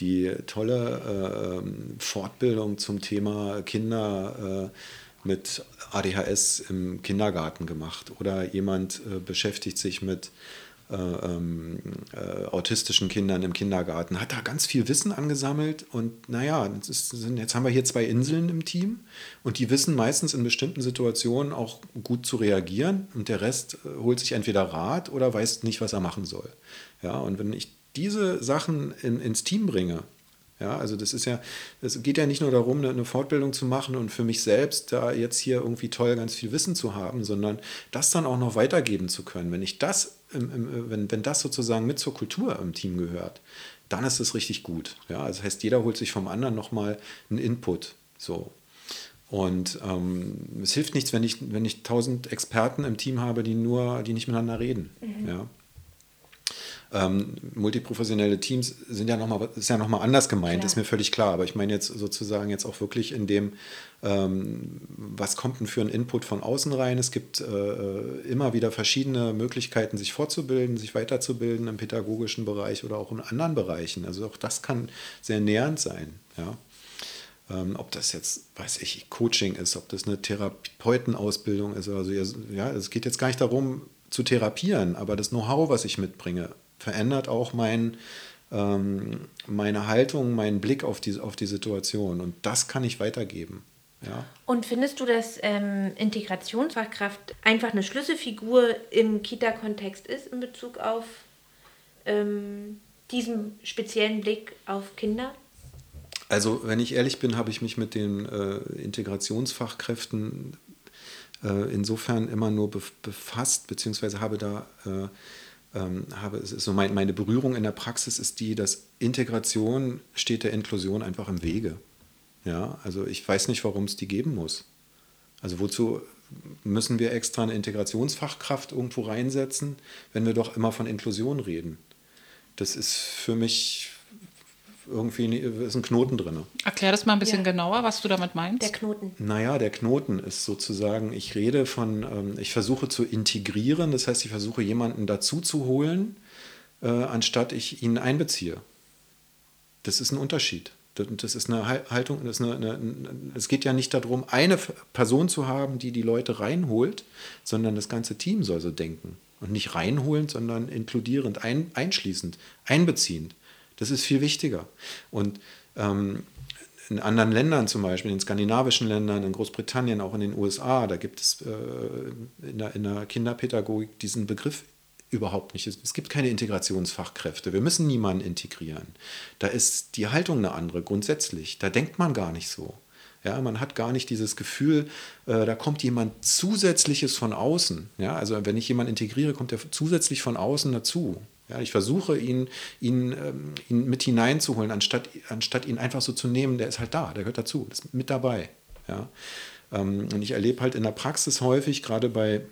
die tolle äh, Fortbildung zum Thema Kinder äh, mit ADHS im Kindergarten gemacht oder jemand äh, beschäftigt sich mit äh, ähm, äh, autistischen Kindern im Kindergarten, hat da ganz viel Wissen angesammelt und naja, ist, jetzt haben wir hier zwei Inseln im Team und die wissen meistens in bestimmten Situationen auch gut zu reagieren und der Rest äh, holt sich entweder Rat oder weiß nicht, was er machen soll. Ja, und wenn ich diese Sachen in, ins Team bringe, ja, also das ist ja, es geht ja nicht nur darum, eine, Fortbildung zu machen und für mich selbst da jetzt hier irgendwie toll ganz viel Wissen zu haben, sondern das dann auch noch weitergeben zu können. Wenn ich das, wenn, wenn das sozusagen mit zur Kultur im Team gehört, dann ist es richtig gut. Ja, also das heißt, jeder holt sich vom anderen nochmal einen Input. So. Und ähm, es hilft nichts, wenn ich, wenn ich tausend Experten im Team habe, die nur, die nicht miteinander reden. Mhm. Ja. Ähm, multiprofessionelle Teams sind ja noch mal, ist ja nochmal anders gemeint, klar. ist mir völlig klar. Aber ich meine jetzt sozusagen jetzt auch wirklich in dem, ähm, was kommt denn für ein Input von außen rein? Es gibt äh, immer wieder verschiedene Möglichkeiten, sich fortzubilden, sich weiterzubilden im pädagogischen Bereich oder auch in anderen Bereichen. Also auch das kann sehr nähernd sein. Ja. Ähm, ob das jetzt, weiß ich, Coaching ist, ob das eine Therapeutenausbildung ist. Also ja, es geht jetzt gar nicht darum, zu therapieren, aber das Know-how, was ich mitbringe, verändert auch mein, ähm, meine Haltung, meinen Blick auf die, auf die Situation. Und das kann ich weitergeben. Ja. Und findest du, dass ähm, Integrationsfachkraft einfach eine Schlüsselfigur im Kita-Kontext ist in Bezug auf ähm, diesen speziellen Blick auf Kinder? Also, wenn ich ehrlich bin, habe ich mich mit den äh, Integrationsfachkräften äh, insofern immer nur befasst, beziehungsweise habe da äh, ähm, habe, so mein, meine Berührung in der Praxis ist die, dass Integration steht der Inklusion einfach im Wege. Ja, also ich weiß nicht, warum es die geben muss. Also wozu müssen wir extra eine Integrationsfachkraft irgendwo reinsetzen, wenn wir doch immer von Inklusion reden? Das ist für mich irgendwie ist ein Knoten drin. Erklär das mal ein bisschen ja. genauer, was du damit meinst. Der Knoten. Naja, der Knoten ist sozusagen, ich rede von, ähm, ich versuche zu integrieren, das heißt, ich versuche jemanden dazu zu holen, äh, anstatt ich ihn einbeziehe. Das ist ein Unterschied. Das ist eine Haltung, das eine, eine, es geht ja nicht darum, eine Person zu haben, die die Leute reinholt, sondern das ganze Team soll so denken. Und nicht reinholend, sondern inkludierend, ein, einschließend, einbeziehend. Das ist viel wichtiger. Und ähm, in anderen Ländern zum Beispiel, in skandinavischen Ländern, in Großbritannien, auch in den USA, da gibt es äh, in, der, in der Kinderpädagogik diesen Begriff überhaupt nicht. Es gibt keine Integrationsfachkräfte. Wir müssen niemanden integrieren. Da ist die Haltung eine andere, grundsätzlich. Da denkt man gar nicht so. Ja, man hat gar nicht dieses Gefühl, äh, da kommt jemand Zusätzliches von außen. Ja, also wenn ich jemanden integriere, kommt er zusätzlich von außen dazu. Ja, ich versuche ihn, ihn, ähm, ihn mit hineinzuholen, anstatt, anstatt ihn einfach so zu nehmen, der ist halt da, der gehört dazu, ist mit dabei. Ja. Ähm, und ich erlebe halt in der Praxis häufig, gerade bei,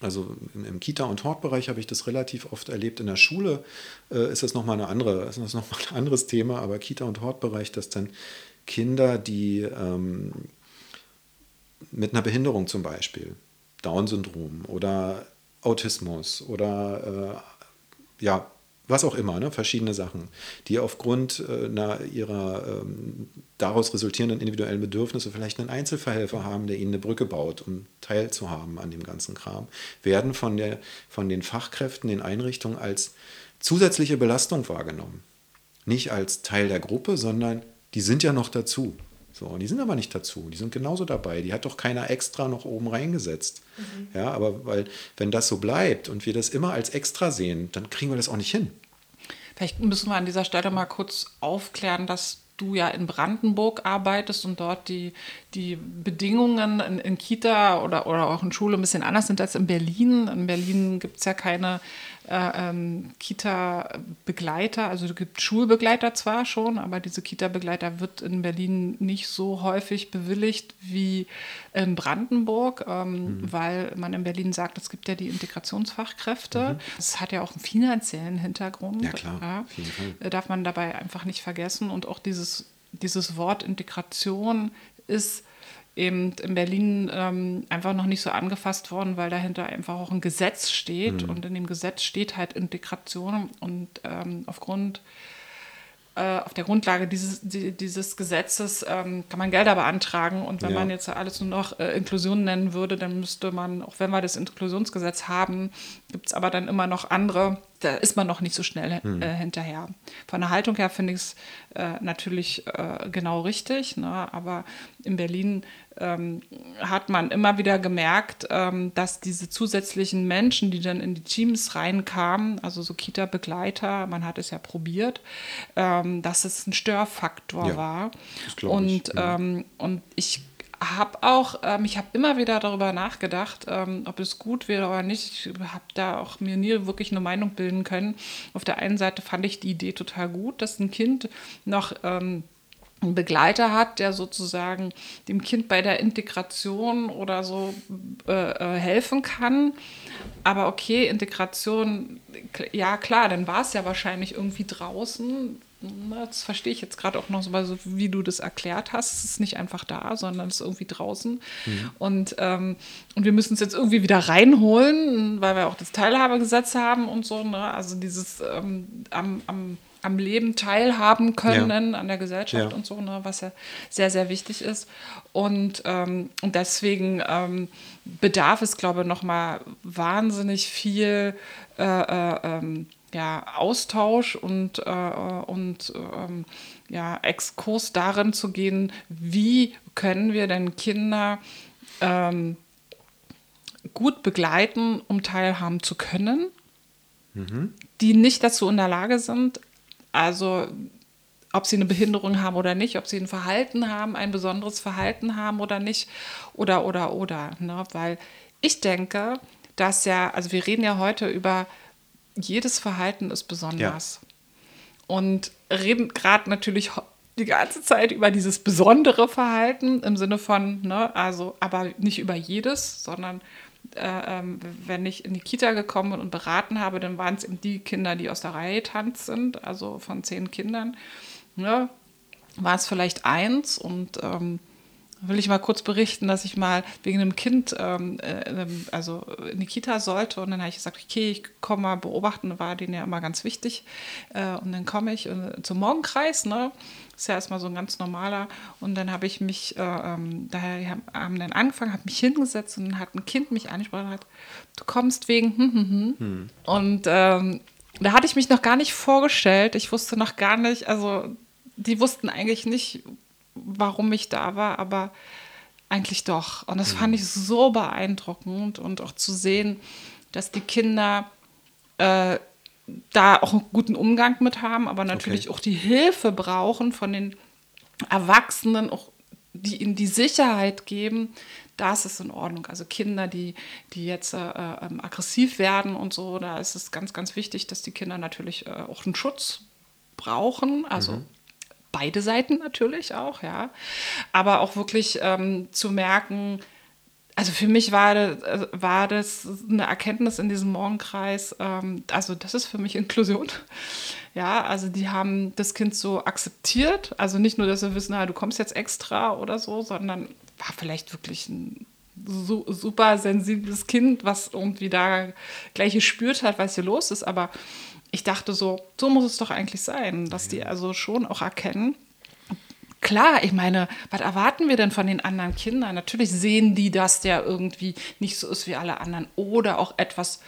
also im Kita- und Hortbereich habe ich das relativ oft erlebt. In der Schule äh, ist das nochmal eine andere, ist das noch ein anderes Thema, aber Kita- und Hortbereich, dass dann Kinder, die ähm, mit einer Behinderung zum Beispiel, Down-Syndrom oder Autismus oder äh, ja, was auch immer, ne, verschiedene Sachen, die aufgrund äh, ihrer ähm, daraus resultierenden individuellen Bedürfnisse vielleicht einen Einzelverhelfer haben, der ihnen eine Brücke baut, um teilzuhaben an dem ganzen Kram, werden von, der, von den Fachkräften, den Einrichtungen als zusätzliche Belastung wahrgenommen. nicht als Teil der Gruppe, sondern die sind ja noch dazu. So, die sind aber nicht dazu, die sind genauso dabei. Die hat doch keiner extra noch oben reingesetzt. Mhm. Ja, aber weil, wenn das so bleibt und wir das immer als extra sehen, dann kriegen wir das auch nicht hin. Vielleicht müssen wir an dieser Stelle mal kurz aufklären, dass du ja in Brandenburg arbeitest und dort die, die Bedingungen in, in Kita oder, oder auch in Schule ein bisschen anders sind als in Berlin. In Berlin gibt es ja keine äh, ähm, Kita-Begleiter, also es gibt Schulbegleiter zwar schon, aber diese Kita-Begleiter wird in Berlin nicht so häufig bewilligt wie in Brandenburg, ähm, mhm. weil man in Berlin sagt, es gibt ja die Integrationsfachkräfte. Mhm. Das hat ja auch einen finanziellen Hintergrund. Ja, klar. Ja, äh, darf man dabei einfach nicht vergessen. Und auch dieses, dieses Wort Integration ist eben in Berlin ähm, einfach noch nicht so angefasst worden, weil dahinter einfach auch ein Gesetz steht mhm. und in dem Gesetz steht halt Integration und ähm, aufgrund äh, auf der Grundlage dieses, die, dieses Gesetzes ähm, kann man Gelder beantragen. Und wenn ja. man jetzt alles nur noch äh, Inklusion nennen würde, dann müsste man, auch wenn wir das Inklusionsgesetz haben, gibt es aber dann immer noch andere, da ist man noch nicht so schnell hm. äh, hinterher. Von der Haltung her finde ich es äh, natürlich äh, genau richtig, ne? aber in Berlin ähm, hat man immer wieder gemerkt, ähm, dass diese zusätzlichen Menschen, die dann in die Teams reinkamen, also so Kita-Begleiter, man hat es ja probiert, ähm, dass es ein Störfaktor ja, war. Und, ich. Ähm, und ich habe auch, ähm, ich habe immer wieder darüber nachgedacht, ähm, ob es gut wäre oder nicht. Ich habe da auch mir nie wirklich eine Meinung bilden können. Auf der einen Seite fand ich die Idee total gut, dass ein Kind noch ähm, einen Begleiter hat, der sozusagen dem Kind bei der Integration oder so äh, äh helfen kann. Aber okay, Integration, ja klar, dann war es ja wahrscheinlich irgendwie draußen das verstehe ich jetzt gerade auch noch so, wie du das erklärt hast. Es ist nicht einfach da, sondern es ist irgendwie draußen. Mhm. Und, ähm, und wir müssen es jetzt irgendwie wieder reinholen, weil wir auch das Teilhabegesetz haben und so. Ne? Also dieses ähm, am, am, am Leben teilhaben können, ja. an der Gesellschaft ja. und so, ne? was ja sehr, sehr wichtig ist. Und, ähm, und deswegen ähm, bedarf es, glaube ich, nochmal wahnsinnig viel. Äh, äh, ähm, ja, Austausch und, äh, und ähm, ja, Exkurs darin zu gehen, wie können wir denn Kinder ähm, gut begleiten, um teilhaben zu können, mhm. die nicht dazu in der Lage sind, also ob sie eine Behinderung haben oder nicht, ob sie ein Verhalten haben, ein besonderes Verhalten haben oder nicht, oder, oder, oder. Ne? Weil ich denke, dass ja, also wir reden ja heute über jedes Verhalten ist besonders. Ja. Und reden gerade natürlich die ganze Zeit über dieses besondere Verhalten im Sinne von, ne, also, aber nicht über jedes, sondern äh, ähm, wenn ich in die Kita gekommen bin und beraten habe, dann waren es eben die Kinder, die aus der Reihe tanzt sind, also von zehn Kindern, ne, war es vielleicht eins und ähm, will ich mal kurz berichten, dass ich mal wegen einem Kind ähm, äh, also in die Kita sollte und dann habe ich gesagt, okay, ich komme mal beobachten, war denen ja immer ganz wichtig äh, und dann komme ich äh, zum Morgenkreis, ne, ist ja erstmal so ein ganz normaler und dann habe ich mich, äh, ähm, daher haben dann angefangen, habe mich hingesetzt und dann hat ein Kind mich angesprochen und hat, du kommst wegen hm, hm, hm. hm. und ähm, da hatte ich mich noch gar nicht vorgestellt, ich wusste noch gar nicht, also die wussten eigentlich nicht, warum ich da war, aber eigentlich doch. Und das fand ich so beeindruckend und auch zu sehen, dass die Kinder äh, da auch einen guten Umgang mit haben, aber natürlich okay. auch die Hilfe brauchen von den Erwachsenen, auch die ihnen die Sicherheit geben, das ist in Ordnung. Also Kinder, die, die jetzt äh, äh, aggressiv werden und so, da ist es ganz, ganz wichtig, dass die Kinder natürlich äh, auch einen Schutz brauchen. Also mhm beide Seiten natürlich auch, ja. Aber auch wirklich ähm, zu merken, also für mich war das, war das eine Erkenntnis in diesem Morgenkreis, ähm, also das ist für mich Inklusion. Ja, also die haben das Kind so akzeptiert, also nicht nur, dass wir wissen, na, du kommst jetzt extra oder so, sondern war vielleicht wirklich ein so, super sensibles Kind, was irgendwie da gleich gespürt hat, was hier los ist, aber ich dachte so, so muss es doch eigentlich sein, dass die also schon auch erkennen, Klar, ich meine, was erwarten wir denn von den anderen Kindern? Natürlich sehen die, dass der irgendwie nicht so ist wie alle anderen oder auch etwas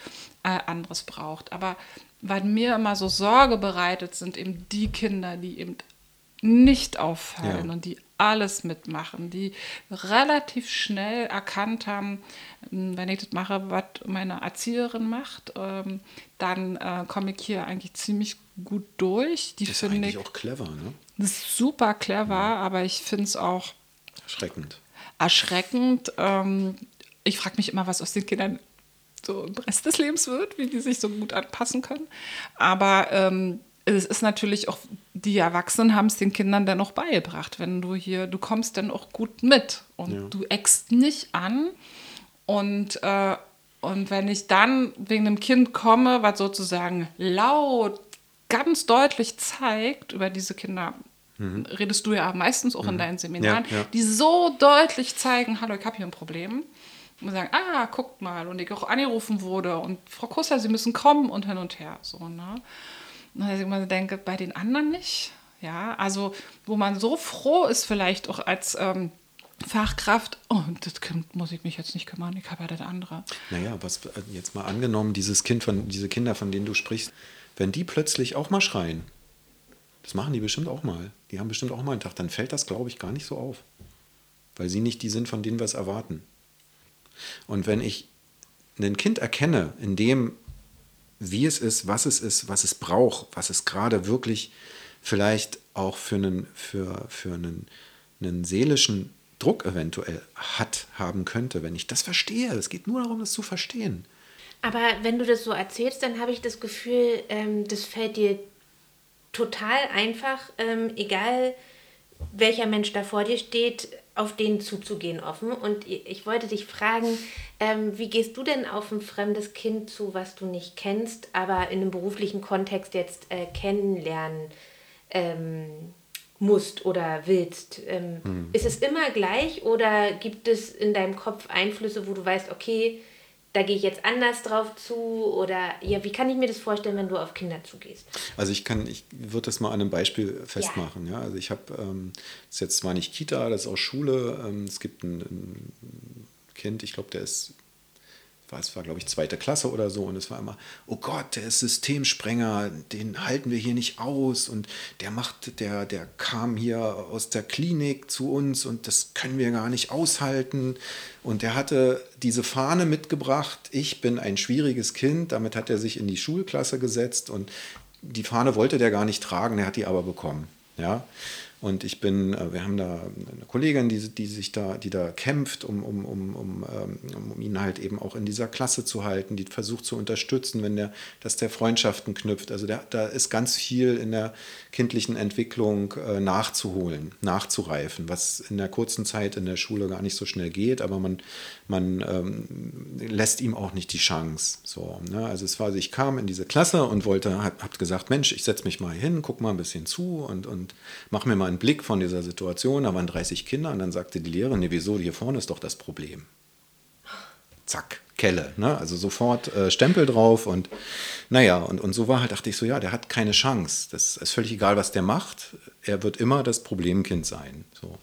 äh, anderes braucht. Aber weil mir immer so Sorge bereitet sind eben die Kinder, die eben nicht auffallen Ja. und die alles mitmachen, die relativ schnell erkannt haben, ähm, wenn ich das mache, was meine Erzieherin macht, ähm, dann äh, komme ich hier eigentlich ziemlich gut durch. Die Das ist finde eigentlich ich auch clever, ne? das ist super clever, aber ich finde es auch Erschreckend. erschreckend. Ähm, ich frage mich immer, was aus den Kindern so im Rest des Lebens wird, wie die sich so gut anpassen können. Aber ähm, es ist natürlich auch, die Erwachsenen haben es den Kindern dann auch beigebracht. Wenn du hier, du kommst dann auch gut mit und Ja. du eckst nicht an. Und, äh, und wenn ich dann wegen einem Kind komme, was sozusagen laut, ganz deutlich zeigt, über diese Kinder redest du ja meistens auch in deinen Seminaren, Ja, ja. die so deutlich zeigen, hallo, ich habe hier ein Problem. Und sagen, ah, guckt mal. Und ich auch angerufen wurde und Frau Kusser, Sie müssen kommen und hin und her. So, ne? Dass ich immer denke, bei den anderen nicht. Ja, also wo man so froh ist vielleicht auch als ähm, Fachkraft, oh, das Kind muss ich mich jetzt nicht kümmern, ich habe ja das andere. Naja, was äh, jetzt mal angenommen, dieses Kind von, diese Kinder, von denen du sprichst, wenn die plötzlich auch mal schreien, das machen die bestimmt auch mal. Die haben bestimmt auch mal einen Tag, dann fällt das, glaube ich, gar nicht so auf. Weil sie nicht die sind, von denen wir es erwarten. Und wenn ich ein Kind erkenne, in dem, wie es ist, was es ist, was es braucht, was es gerade wirklich vielleicht auch für einen, für, für einen, einen seelischen Druck eventuell hat, haben könnte, wenn ich das verstehe. Es geht nur darum, das zu verstehen. Aber wenn du das so erzählst, dann habe ich das Gefühl, ähm, das fällt dir total einfach, ähm, egal welcher Mensch da vor dir steht, auf den zuzugehen offen. Und ich wollte dich fragen, ähm, wie gehst du denn auf ein fremdes Kind zu, was du nicht kennst, aber in einem beruflichen Kontext jetzt äh, kennenlernen ähm, musst oder willst? Ähm, Ist es immer gleich oder gibt es in deinem Kopf Einflüsse, wo du weißt, okay, da gehe ich jetzt anders drauf zu oder ja, wie kann ich mir das vorstellen, wenn du auf Kinder zugehst? Also ich kann, ich würde das mal an einem Beispiel festmachen. Ja. Also ich habe, ähm, das ist jetzt zwar nicht Kita, das ist auch Schule. Ähm, es gibt ein, ein Kind, ich glaube, der ist, es war glaube ich zweite Klasse oder so und es war immer, oh Gott, der ist Systemsprenger, den halten wir hier nicht aus und der macht, der, der kam hier aus der Klinik zu uns und das können wir gar nicht aushalten. Und der hatte diese Fahne mitgebracht, ich bin ein schwieriges Kind, damit hat er sich in die Schulklasse gesetzt und die Fahne wollte der gar nicht tragen, er hat die aber bekommen. Ja? Und ich bin, äh, wir haben da eine Kollegin, die, die sich da, die da kämpft, um, um, um, um, ähm, um ihn halt eben auch in dieser Klasse zu halten, die versucht zu unterstützen, wenn der, dass der Freundschaften knüpft. Also der, da ist ganz viel in der kindlichen Entwicklung äh, nachzuholen, nachzureifen, was in der kurzen Zeit in der Schule gar nicht so schnell geht, aber man, man ähm, lässt ihm auch nicht die Chance. So, ne? Also es war, ich kam in diese Klasse und wollte, hab, hab gesagt, Mensch, ich setze mich mal hin, guck mal ein bisschen zu und, und mach mir mal einen Blick von dieser Situation. Da waren 30 Kinder und dann sagte die Lehrerin, nee, wieso, hier vorne ist doch das Problem. Zack, Kelle, ne? also sofort äh, Stempel drauf und naja, und, und so war halt, dachte ich so, ja, der hat keine Chance. Das ist völlig egal, was der macht. Er wird immer das Problemkind sein. So.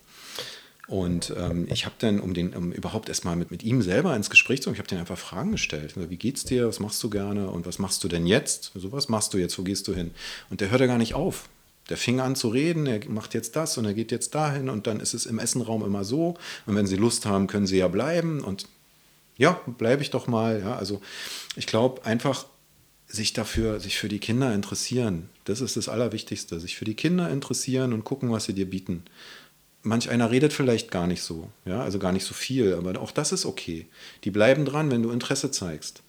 Und ähm, ich habe dann, um den, um überhaupt erstmal mit, mit ihm selber ins Gespräch zu kommen, ich habe den einfach Fragen gestellt. Also, Wie geht's dir? Was machst du gerne? Und was machst du denn jetzt? So was machst du jetzt? Wo gehst du hin? Und der hört ja gar nicht auf. Der fing an zu reden, er macht jetzt das und er geht jetzt dahin und dann ist es im Essenraum immer so. Und wenn Sie Lust haben, können Sie ja bleiben. Und ja, bleibe ich doch mal. Ja, also ich glaube einfach, sich dafür, sich für die Kinder interessieren. Das ist das Allerwichtigste. Sich für die Kinder interessieren und gucken, was sie dir bieten. Manch einer redet vielleicht gar nicht so, ja, also gar nicht so viel, aber auch das ist okay. Die bleiben dran, wenn du Interesse zeigst.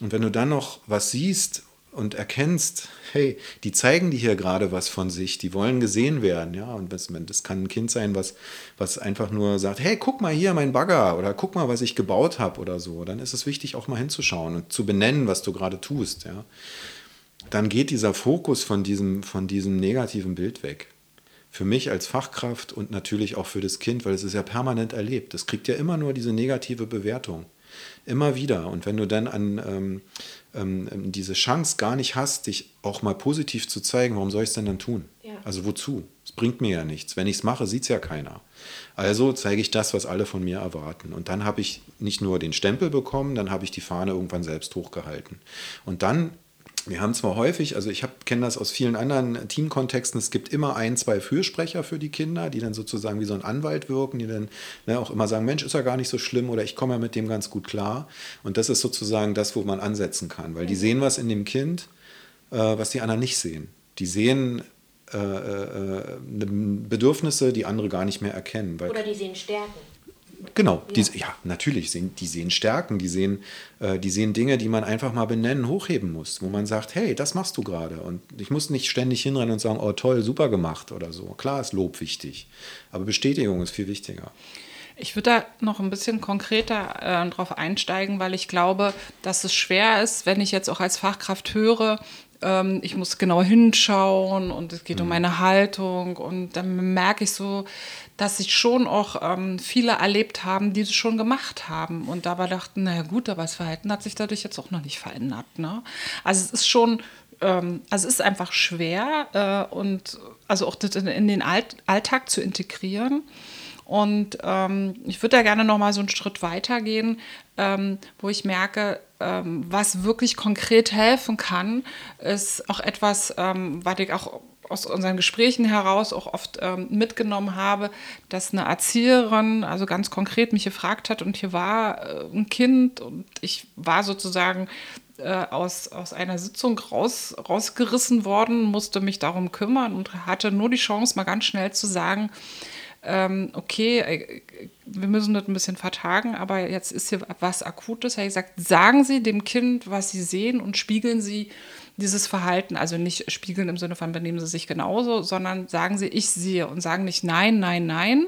Und wenn du dann noch was siehst und erkennst, hey, die zeigen dir hier gerade was von sich, die wollen gesehen werden, ja, und das, kann ein Kind sein, was, was einfach nur sagt, hey, guck mal hier mein Bagger oder guck mal, was ich gebaut habe oder so, dann ist es wichtig, auch mal hinzuschauen und zu benennen, was du gerade tust, ja. Dann geht dieser Fokus von diesem, von diesem negativen Bild weg. Für mich als Fachkraft und natürlich auch für das Kind, weil es ist ja permanent erlebt. Das kriegt ja immer nur diese negative Bewertung. Immer wieder. Und wenn du dann an ähm, ähm, diese Chance gar nicht hast, dich auch mal positiv zu zeigen, warum soll ich es denn dann tun? Ja. Also wozu? Es bringt mir ja nichts. Wenn ich es mache, sieht es ja keiner. Also zeige ich das, was alle von mir erwarten. Und dann habe ich nicht nur den Stempel bekommen, dann habe ich die Fahne irgendwann selbst hochgehalten. Und dann wir haben zwar häufig, also ich kenne das aus vielen anderen Teamkontexten, es gibt immer ein, zwei Fürsprecher für die Kinder, die dann sozusagen wie so ein Anwalt wirken, die dann ne, auch immer sagen, Mensch, ist ja gar nicht so schlimm oder ich komme ja mit dem ganz gut klar. Und das ist sozusagen das, wo man ansetzen kann, weil die sehen was in dem Kind, äh, was die anderen nicht sehen. Die sehen äh, äh, Bedürfnisse, die andere gar nicht mehr erkennen. oder die sehen Stärken. Genau, ja, die, ja natürlich, sehen, die sehen Stärken, die sehen, äh, die sehen Dinge, die man einfach mal benennen, hochheben muss, wo man sagt, hey, das machst du gerade. Und ich muss nicht ständig hinrennen und sagen, oh toll, super gemacht oder so. Klar ist Lob wichtig, aber Bestätigung ist viel wichtiger. Ich würde da noch ein bisschen konkreter äh, drauf einsteigen, weil ich glaube, dass es schwer ist, wenn ich jetzt auch als Fachkraft höre, ähm, ich muss genau hinschauen und es geht mhm. um meine Haltung und dann merke ich so, dass sich schon auch ähm, viele erlebt haben, die es schon gemacht haben und dabei dachten, naja gut, aber das Verhalten hat sich dadurch jetzt auch noch nicht verändert. Ne? Also es ist schon, ähm, also es ist einfach schwer äh, und also auch das in, in den Alt Alltag zu integrieren. Und ähm, ich würde da gerne noch mal so einen Schritt weiter gehen, ähm, wo ich merke, ähm, was wirklich konkret helfen kann, ist auch etwas, ähm, was ich auch aus unseren Gesprächen heraus auch oft ähm, mitgenommen habe, dass eine Erzieherin also ganz konkret mich gefragt hat und hier war äh, ein Kind und ich war sozusagen äh, aus, aus einer Sitzung raus, rausgerissen worden, musste mich darum kümmern und hatte nur die Chance, mal ganz schnell zu sagen, ähm, okay, äh, wir müssen das ein bisschen vertagen, aber jetzt ist hier was Akutes. Er hat gesagt, sagen Sie dem Kind, was Sie sehen und spiegeln Sie dieses Verhalten, also nicht spiegeln im Sinne von benehmen Sie sich genauso, sondern sagen Sie, ich sehe und sagen nicht nein, nein, nein,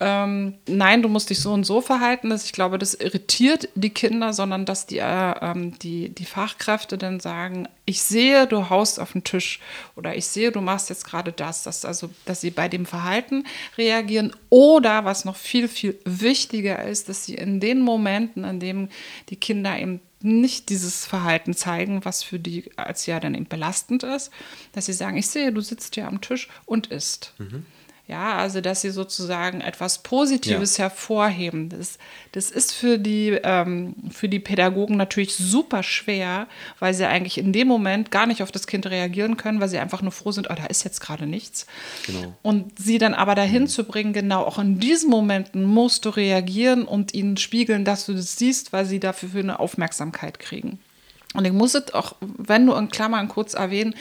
ähm, nein, du musst dich so und so verhalten. Dass ich glaube, das irritiert die Kinder, sondern dass die, äh, ähm, die, die Fachkräfte dann sagen, ich sehe, du haust auf den Tisch oder ich sehe, du machst jetzt gerade das, dass, also, dass sie bei dem Verhalten reagieren oder was noch viel, viel wichtiger ist, dass sie in den Momenten, in denen die Kinder eben nicht dieses Verhalten zeigen, was für die als ja dann eben belastend ist, dass sie sagen, ich sehe, du sitzt hier am Tisch und isst. Mhm. Ja, also dass sie sozusagen etwas Positives ja. hervorheben. Das, das ist für die, ähm, für die Pädagogen natürlich super schwer, weil sie eigentlich in dem Moment gar nicht auf das Kind reagieren können, weil sie einfach nur froh sind, oh, da ist jetzt gerade nichts. Genau. Und sie dann aber dahin mhm. zu bringen, genau, auch in diesen Momenten musst du reagieren und ihnen spiegeln, dass du das siehst, weil sie dafür eine Aufmerksamkeit kriegen. Und ich muss es auch, wenn nur in Klammern kurz erwähnen,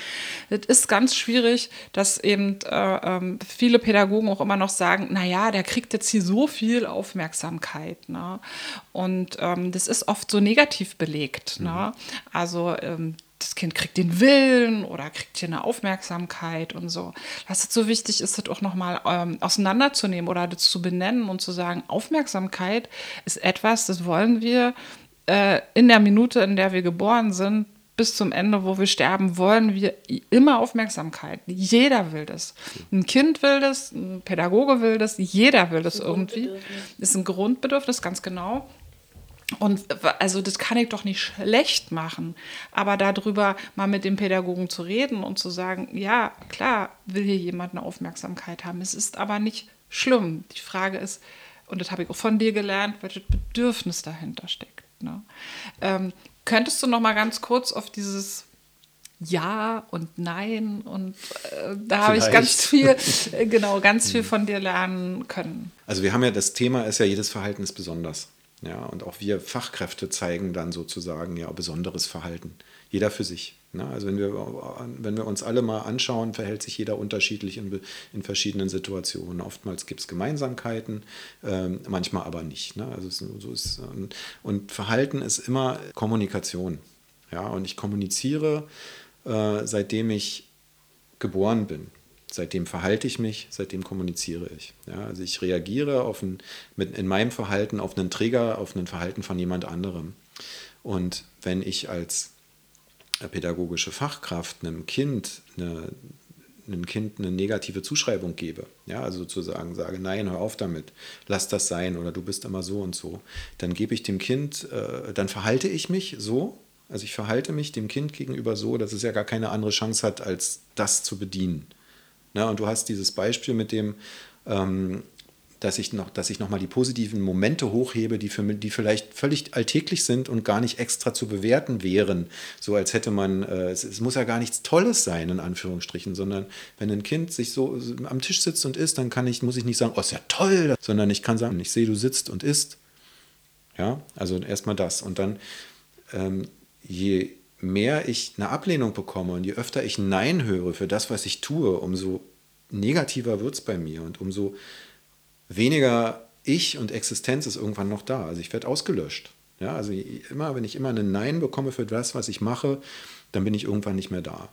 es ist ganz schwierig, dass eben äh, ähm, viele Pädagogen auch immer noch sagen, naja, der kriegt jetzt hier so viel Aufmerksamkeit. Ne? Und ähm, das ist oft so negativ belegt. Ne? Mhm. Ne? Also ähm, das Kind kriegt den Willen oder kriegt hier eine Aufmerksamkeit und so. Was so wichtig ist, das auch nochmal ähm, auseinanderzunehmen oder das zu benennen und zu sagen, Aufmerksamkeit ist etwas, das wollen wir äh, in der Minute, in der wir geboren sind, bis zum Ende, wo wir sterben, wollen wir immer Aufmerksamkeit. Jeder will das. Ein Kind will das, ein Pädagoge will das, jeder will das, das irgendwie. Ist ein Grundbedürfnis, ganz genau. Und also das kann ich doch nicht schlecht machen, aber darüber mal mit dem Pädagogen zu reden und zu sagen, ja, klar, will hier jemand eine Aufmerksamkeit haben. Es ist aber nicht schlimm. Die Frage ist, und das habe ich auch von dir gelernt, welches Bedürfnis dahinter steckt. Ne? Ähm, könntest du noch mal ganz kurz auf dieses ja und Nein und äh, da habe ich ganz viel, äh, genau, ganz viel von dir lernen können. Also wir haben ja, das Thema ist ja, jedes Verhalten ist besonders. Ja, und auch wir Fachkräfte zeigen dann sozusagen ja besonderes Verhalten. Jeder für sich. Ne? Also wenn wir, wenn wir uns alle mal anschauen, verhält sich jeder unterschiedlich in, in verschiedenen Situationen. Oftmals gibt es Gemeinsamkeiten, ähm, manchmal aber nicht. Ne? Also so ist, und, und Verhalten ist immer Kommunikation. Ja? Und ich kommuniziere, äh, seitdem ich geboren bin. Seitdem verhalte ich mich, seitdem kommuniziere ich. Ja, also ich reagiere auf ein, mit, in meinem Verhalten auf einen Trigger, auf ein Verhalten von jemand anderem. Und wenn ich als pädagogische Fachkraft einem Kind eine, einem Kind eine negative Zuschreibung gebe, ja, also sozusagen sage, nein, hör auf damit, lass das sein oder du bist immer so und so, dann gebe ich dem Kind, äh, dann verhalte ich mich so, also ich verhalte mich dem Kind gegenüber so, dass es ja gar keine andere Chance hat, als das zu bedienen. Na, und du hast dieses Beispiel mit dem, ähm, dass ich noch, dass ich noch mal die positiven Momente hochhebe, die, für, die vielleicht völlig alltäglich sind und gar nicht extra zu bewerten wären. So als hätte man, äh, es, es, muss ja gar nichts Tolles sein, in Anführungsstrichen, sondern wenn ein Kind sich so am Tisch sitzt und isst, dann kann ich, muss ich nicht sagen, oh, ist ja toll, sondern ich kann sagen, ich sehe, du sitzt und isst. Ja, also erstmal das. Und dann, ähm, je mehr ich eine Ablehnung bekomme und je öfter ich Nein höre für das, was ich tue, umso negativer wird es bei mir und umso weniger ich und Existenz ist irgendwann noch da. Also ich werde ausgelöscht. Ja, also immer, wenn ich immer ein Nein bekomme für das, was ich mache, dann bin ich irgendwann nicht mehr da.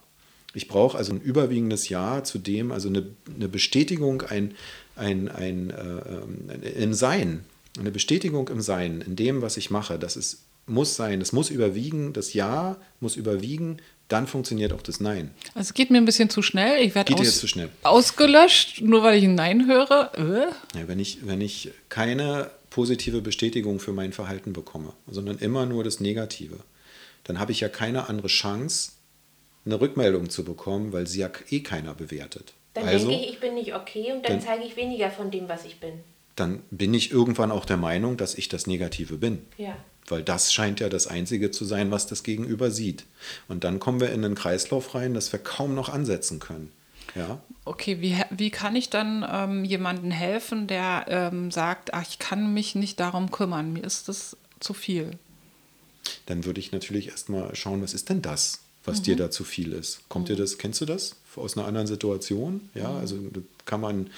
Ich brauche also ein überwiegendes Ja zu dem, also eine, eine Bestätigung, ein, ein, ein, äh, im Sein, eine Bestätigung im Sein, in dem, was ich mache. Das ist, muss sein, es muss überwiegen, das Ja muss überwiegen dann funktioniert auch das Nein. Also es geht mir ein bisschen zu schnell. Ich werde aus, ausgelöscht, nur weil ich ein Nein höre. Äh? Ja, wenn, ich, wenn ich keine positive Bestätigung für mein Verhalten bekomme, sondern immer nur das Negative, dann habe ich ja keine andere Chance, eine Rückmeldung zu bekommen, weil sie ja eh keiner bewertet. Dann also, denke ich, ich bin nicht okay und dann, dann zeige ich weniger von dem, was ich bin. Dann bin ich irgendwann auch der Meinung, dass ich das Negative bin. Ja. Weil das scheint ja das Einzige zu sein, was das Gegenüber sieht. Und dann kommen wir in einen Kreislauf rein, dass wir kaum noch ansetzen können. Ja. Okay, wie, wie kann ich dann ähm, jemandem helfen, der ähm, sagt, ach, ich kann mich nicht darum kümmern, mir ist das zu viel? Dann würde ich natürlich erstmal schauen, was ist denn das, was mhm. dir da zu viel ist? Kommt mhm. dir das, kennst du das aus einer anderen Situation? Ja, mhm. also kann man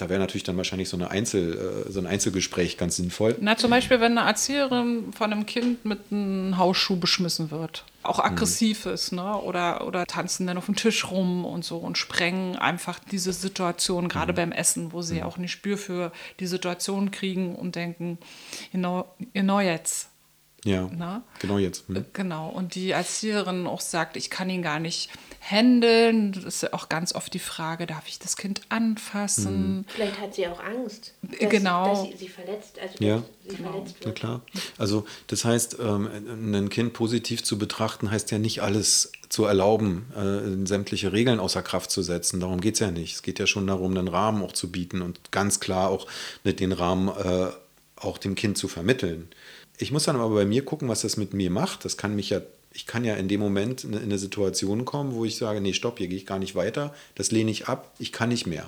da wäre natürlich dann wahrscheinlich so, eine Einzel, äh, so ein Einzelgespräch ganz sinnvoll. Na, zum Beispiel, wenn eine Erzieherin von einem Kind mit einem Hausschuh beschmissen wird. Auch mhm. aggressiv mhm. ist, ne? Oder, oder tanzen dann auf dem Tisch rum und so und sprengen einfach diese Situation, gerade mhm. beim Essen, wo sie mhm. auch ein Spür für die Situation kriegen und denken, genau, genau jetzt. Ja, Na? genau jetzt. Mhm. Genau. Und die Erzieherin auch sagt, ich kann ihn gar nicht Händeln. Das ist ja auch ganz oft die Frage, darf ich das Kind anfassen? Mhm. Vielleicht hat sie auch Angst, dass, genau. dass sie, sie verletzt, also ja. sie genau. verletzt wird. Ja, klar. Also das heißt, ähm, ein Kind positiv zu betrachten, heißt ja nicht alles zu erlauben, äh, sämtliche Regeln außer Kraft zu setzen. Darum geht es ja nicht. Es geht ja schon darum, einen Rahmen auch zu bieten und ganz klar auch mit den Rahmen äh, auch dem Kind zu vermitteln. Ich muss dann aber bei mir gucken, was das mit mir macht. Das kann mich ja ich kann ja in dem Moment in eine Situation kommen, wo ich sage, nee, stopp, hier gehe ich gar nicht weiter, das lehne ich ab, ich kann nicht mehr.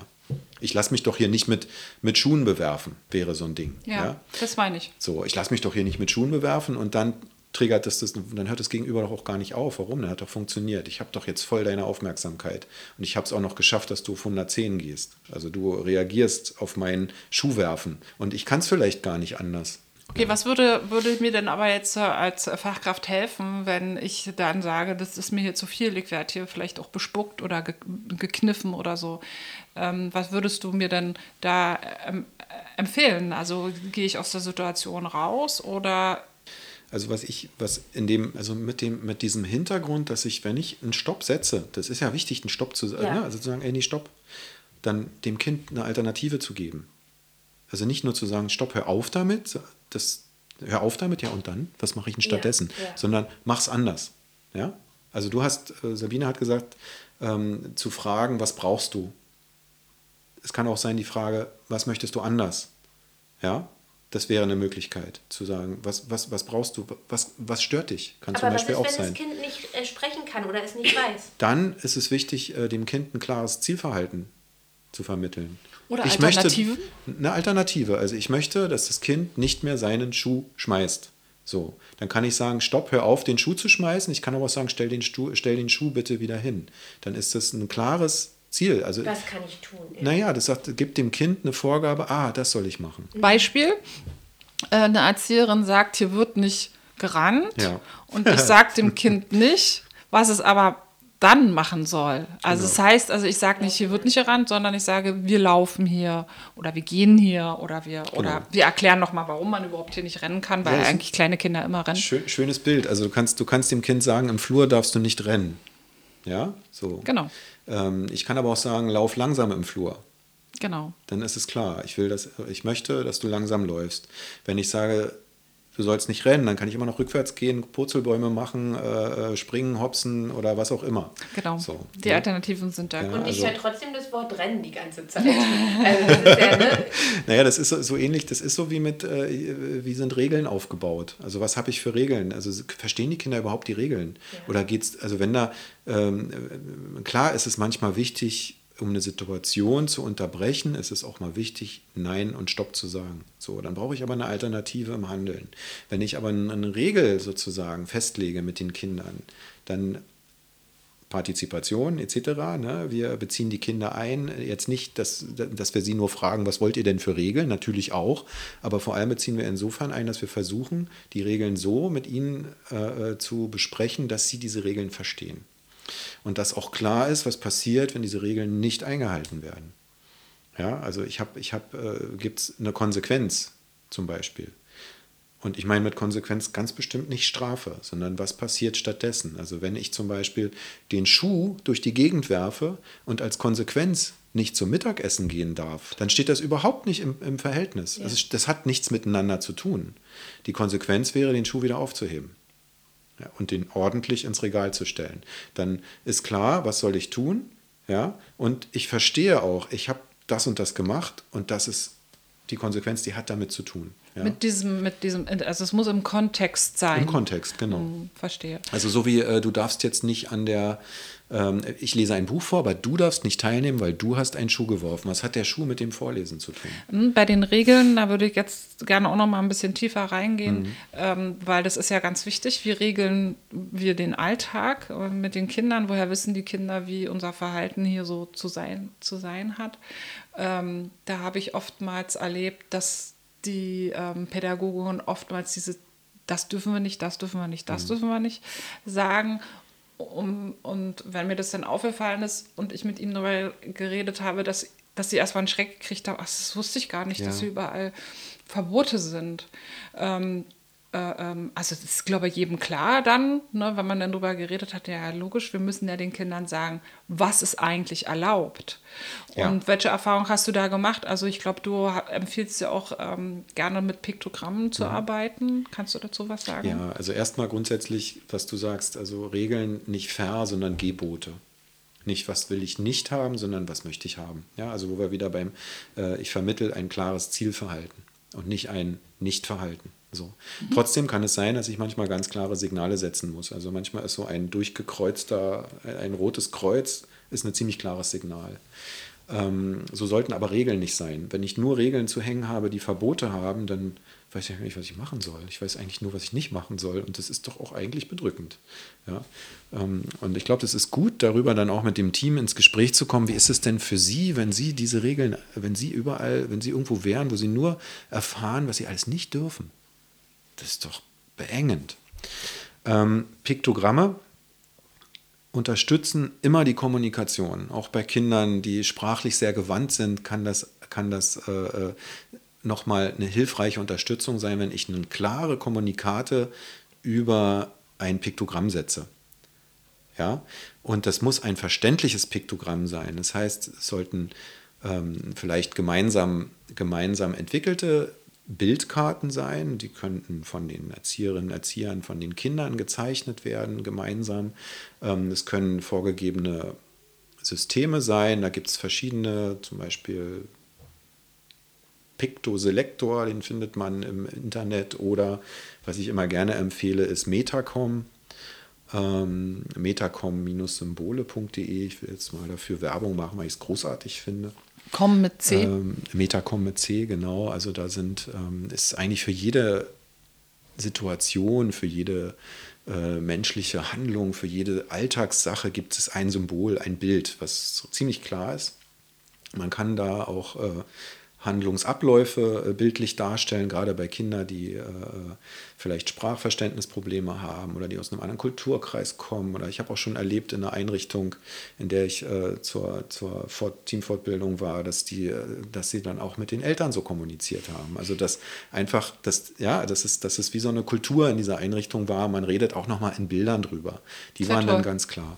Ich lasse mich doch hier nicht mit, mit Schuhen bewerfen, wäre so ein Ding. Ja, ja? das meine ich. So, ich lasse mich doch hier nicht mit Schuhen bewerfen und dann triggert das, das dann hört das Gegenüber doch auch gar nicht auf. Warum? Dann hat doch funktioniert. Ich habe doch jetzt voll deine Aufmerksamkeit. Und ich habe es auch noch geschafft, dass du auf 110 gehst. Also du reagierst auf mein Schuhwerfen. Und ich kann es vielleicht gar nicht anders. Okay, was würde, würde mir denn aber jetzt als Fachkraft helfen, wenn ich dann sage, das ist mir hier zu viel, ich werde hier vielleicht auch bespuckt oder ge gekniffen oder so. Ähm, was würdest du mir denn da ähm, empfehlen? Also gehe ich aus der Situation raus oder also was ich, was in dem, also mit dem, mit diesem Hintergrund, dass ich, wenn ich einen Stopp setze, das ist ja wichtig, einen Stopp zu sagen, ja. ne? also zu sagen, ey, nee, stopp, dann dem Kind eine Alternative zu geben. Also nicht nur zu sagen, stopp, hör auf damit, das, hör auf damit, ja und dann, was mache ich denn stattdessen? Ja, ja. Sondern mach's anders. Ja? Also du hast, äh, Sabine hat gesagt, ähm, zu fragen, was brauchst du? Es kann auch sein die Frage, was möchtest du anders? Ja, das wäre eine Möglichkeit zu sagen, was, was, was brauchst du, was, was stört dich? Kann Aber zum Beispiel ist, auch wenn sein. das Kind nicht äh, sprechen kann oder es nicht weiß? Dann ist es wichtig, äh, dem Kind ein klares Zielverhalten zu vermitteln. Oder ich Alternative? Möchte, eine Alternative. Also ich möchte, dass das Kind nicht mehr seinen Schuh schmeißt. So, dann kann ich sagen, stopp, hör auf, den Schuh zu schmeißen. Ich kann aber auch sagen, stell den, Stuhl, stell den Schuh bitte wieder hin. Dann ist das ein klares Ziel. Also, Was kann ich tun? Ja. Naja, das sagt, gibt dem Kind eine Vorgabe, ah, das soll ich machen. Beispiel, äh, eine Erzieherin sagt, hier wird nicht gerannt. Ja. Und ich sage dem Kind nicht, was es aber dann machen soll. Also genau. das heißt, also ich sage nicht, hier wird nicht gerannt, sondern ich sage, wir laufen hier oder wir gehen hier oder wir genau. oder wir erklären nochmal, warum man überhaupt hier nicht rennen kann, weil ja, eigentlich kleine Kinder immer rennen. Schön, schönes Bild. Also du kannst, du kannst dem Kind sagen, im Flur darfst du nicht rennen. Ja, so. Genau. Ähm, ich kann aber auch sagen, lauf langsam im Flur. Genau. Dann ist es klar. Ich will, dass ich möchte, dass du langsam läufst. Wenn ich sage, du sollst nicht rennen, dann kann ich immer noch rückwärts gehen, Purzelbäume machen, äh, äh springen, hopsen oder was auch immer. Genau. So, die ja. Alternativen sind da. Ja, und ich also, höre trotzdem das Wort Rennen die ganze Zeit. also das ja, ne? Naja, das ist so, so, ähnlich, das ist so wie mit, äh, wie sind Regeln aufgebaut? Also was habe ich für Regeln? Also verstehen die Kinder überhaupt die Regeln? Oder geht es, also wenn da, ähm, äh, klar ist es manchmal wichtig, um eine Situation zu unterbrechen, ist es auch mal wichtig, Nein und Stopp zu sagen. So, dann brauche ich aber eine Alternative im Handeln. Wenn ich aber eine Regel sozusagen festlege mit den Kindern, dann Partizipation etc. Ne? Wir beziehen die Kinder ein. Jetzt nicht, dass, dass wir sie nur fragen, was wollt ihr denn für Regeln? Natürlich auch. Aber vor allem beziehen wir insofern ein, dass wir versuchen, die Regeln so mit ihnen äh, äh zu besprechen, dass sie diese Regeln verstehen. Und dass auch klar ist, was passiert, wenn diese Regeln nicht eingehalten werden. Ja, also ich habe, ich hab, äh, gibt es eine Konsequenz zum Beispiel. Und ich meine mit Konsequenz ganz bestimmt nicht Strafe, sondern was passiert stattdessen. Also wenn ich zum Beispiel den Schuh durch die Gegend werfe und als Konsequenz nicht zum Mittagessen gehen darf, dann steht das überhaupt nicht im, im Verhältnis. Ja. Also das hat nichts miteinander zu tun. Die Konsequenz wäre, den Schuh wieder aufzuheben ja, und den ordentlich ins Regal zu stellen. Dann ist klar, was soll ich tun? Ja, und ich verstehe auch, ich habe das und das gemacht und das ist die Konsequenz, die hat damit zu tun. Ja. Mit diesem, mit diesem, also es muss im Kontext sein. Im Kontext, genau. Hm, verstehe. Also so wie äh, du darfst jetzt nicht an der, ähm, ich lese ein Buch vor, aber du darfst nicht teilnehmen, weil du hast einen Schuh geworfen. Was hat der Schuh mit dem Vorlesen zu tun? Hm, bei den Regeln, da würde ich jetzt gerne auch noch mal ein bisschen tiefer reingehen, mhm. ähm, weil das ist ja ganz wichtig. Wie regeln wir den Alltag äh, mit den Kindern? Woher wissen die Kinder, wie unser Verhalten hier so zu sein, zu sein hat? Ähm, da habe ich oftmals erlebt, dass die ähm, Pädagogen oftmals diese, das dürfen wir nicht, das dürfen wir nicht, das mhm. dürfen wir nicht sagen. Um, und wenn mir das dann aufgefallen ist und ich mit ihm darüber geredet habe, dass, dass sie erstmal einen Schreck gekriegt haben, ach, das wusste ich gar nicht, ja. dass hier überall Verbote sind. Ähm, äh, ähm, also das ist, glaube ich, jedem klar dann, ne, wenn man dann darüber geredet hat, ja logisch, wir müssen ja den Kindern sagen, was ist eigentlich erlaubt. Ja. Und welche Erfahrung hast du da gemacht? Also ich glaube, du empfiehlst ja auch ähm, gerne mit Piktogrammen zu ja. Mhm. arbeiten. Kannst du dazu was sagen? Ja, also erstmal grundsätzlich, was du sagst, also Regeln nicht fair, sondern Gebote. Nicht, was will ich nicht haben, sondern was möchte ich haben. Ja, also wo wir wieder beim, äh, ich vermittel ein klares Zielverhalten und nicht ein Nichtverhalten. So. Mhm. Trotzdem kann es sein, dass ich manchmal ganz klare Signale setzen muss. Also manchmal ist so ein durchgekreuzter, ein rotes Kreuz ist ein ziemlich klares Signal. Ähm, so sollten aber Regeln nicht sein. Wenn ich nur Regeln zu hängen habe, die Verbote haben, dann weiß ich nicht, was ich machen soll. Ich weiß eigentlich nur, was ich nicht machen soll. Und das ist doch auch eigentlich bedrückend. Ja? Ähm, und ich glaube, das ist gut, darüber dann auch mit dem Team ins Gespräch zu kommen. Wie ist es denn für Sie, wenn Sie diese Regeln, wenn Sie überall, wenn Sie irgendwo wären, wo Sie nur erfahren, was Sie alles nicht dürfen? Das ist doch beengend. Ähm, Piktogramme unterstützen immer die Kommunikation. Auch bei Kindern, die sprachlich sehr gewandt sind, kann das, kann das äh, äh nochmal eine hilfreiche Unterstützung sein, wenn ich eine klare Kommunikate über ein Piktogramm setze. Ja? Und das muss ein verständliches Piktogramm sein. Das heißt, es sollten ähm, vielleicht gemeinsam, gemeinsam entwickelte Bildkarten sein. Die könnten von den Erzieherinnen, Erziehern, von den Kindern gezeichnet werden, gemeinsam. Ähm, es können vorgegebene Systeme sein. Da gibt es verschiedene, zum Beispiel Picto-Selektor, den findet man im Internet. Oder was ich immer gerne empfehle, ist Metacom. Ähm, metacom-symbole.de. Ich will jetzt mal dafür Werbung machen, weil ich es großartig finde. Com mit C. Ähm, Metacom mit C, genau. Also da sind, ähm, ist eigentlich für jede Situation, für jede äh, menschliche Handlung, für jede Alltagssache gibt es ein Symbol, ein Bild, was ziemlich klar ist. Man kann da auch äh, Handlungsabläufe äh, bildlich darstellen, gerade bei Kindern, die äh, vielleicht Sprachverständnisprobleme haben oder die aus einem anderen Kulturkreis kommen. Oder ich habe auch schon erlebt in einer Einrichtung, in der ich äh, zur, zur Teamfortbildung war, dass, die, äh, dass sie dann auch mit den Eltern so kommuniziert haben. Also dass einfach, das, ja, das ist, das ist wie so eine Kultur in dieser Einrichtung war. Man redet auch nochmal in Bildern drüber. Die Sehr waren toll. dann ganz klar.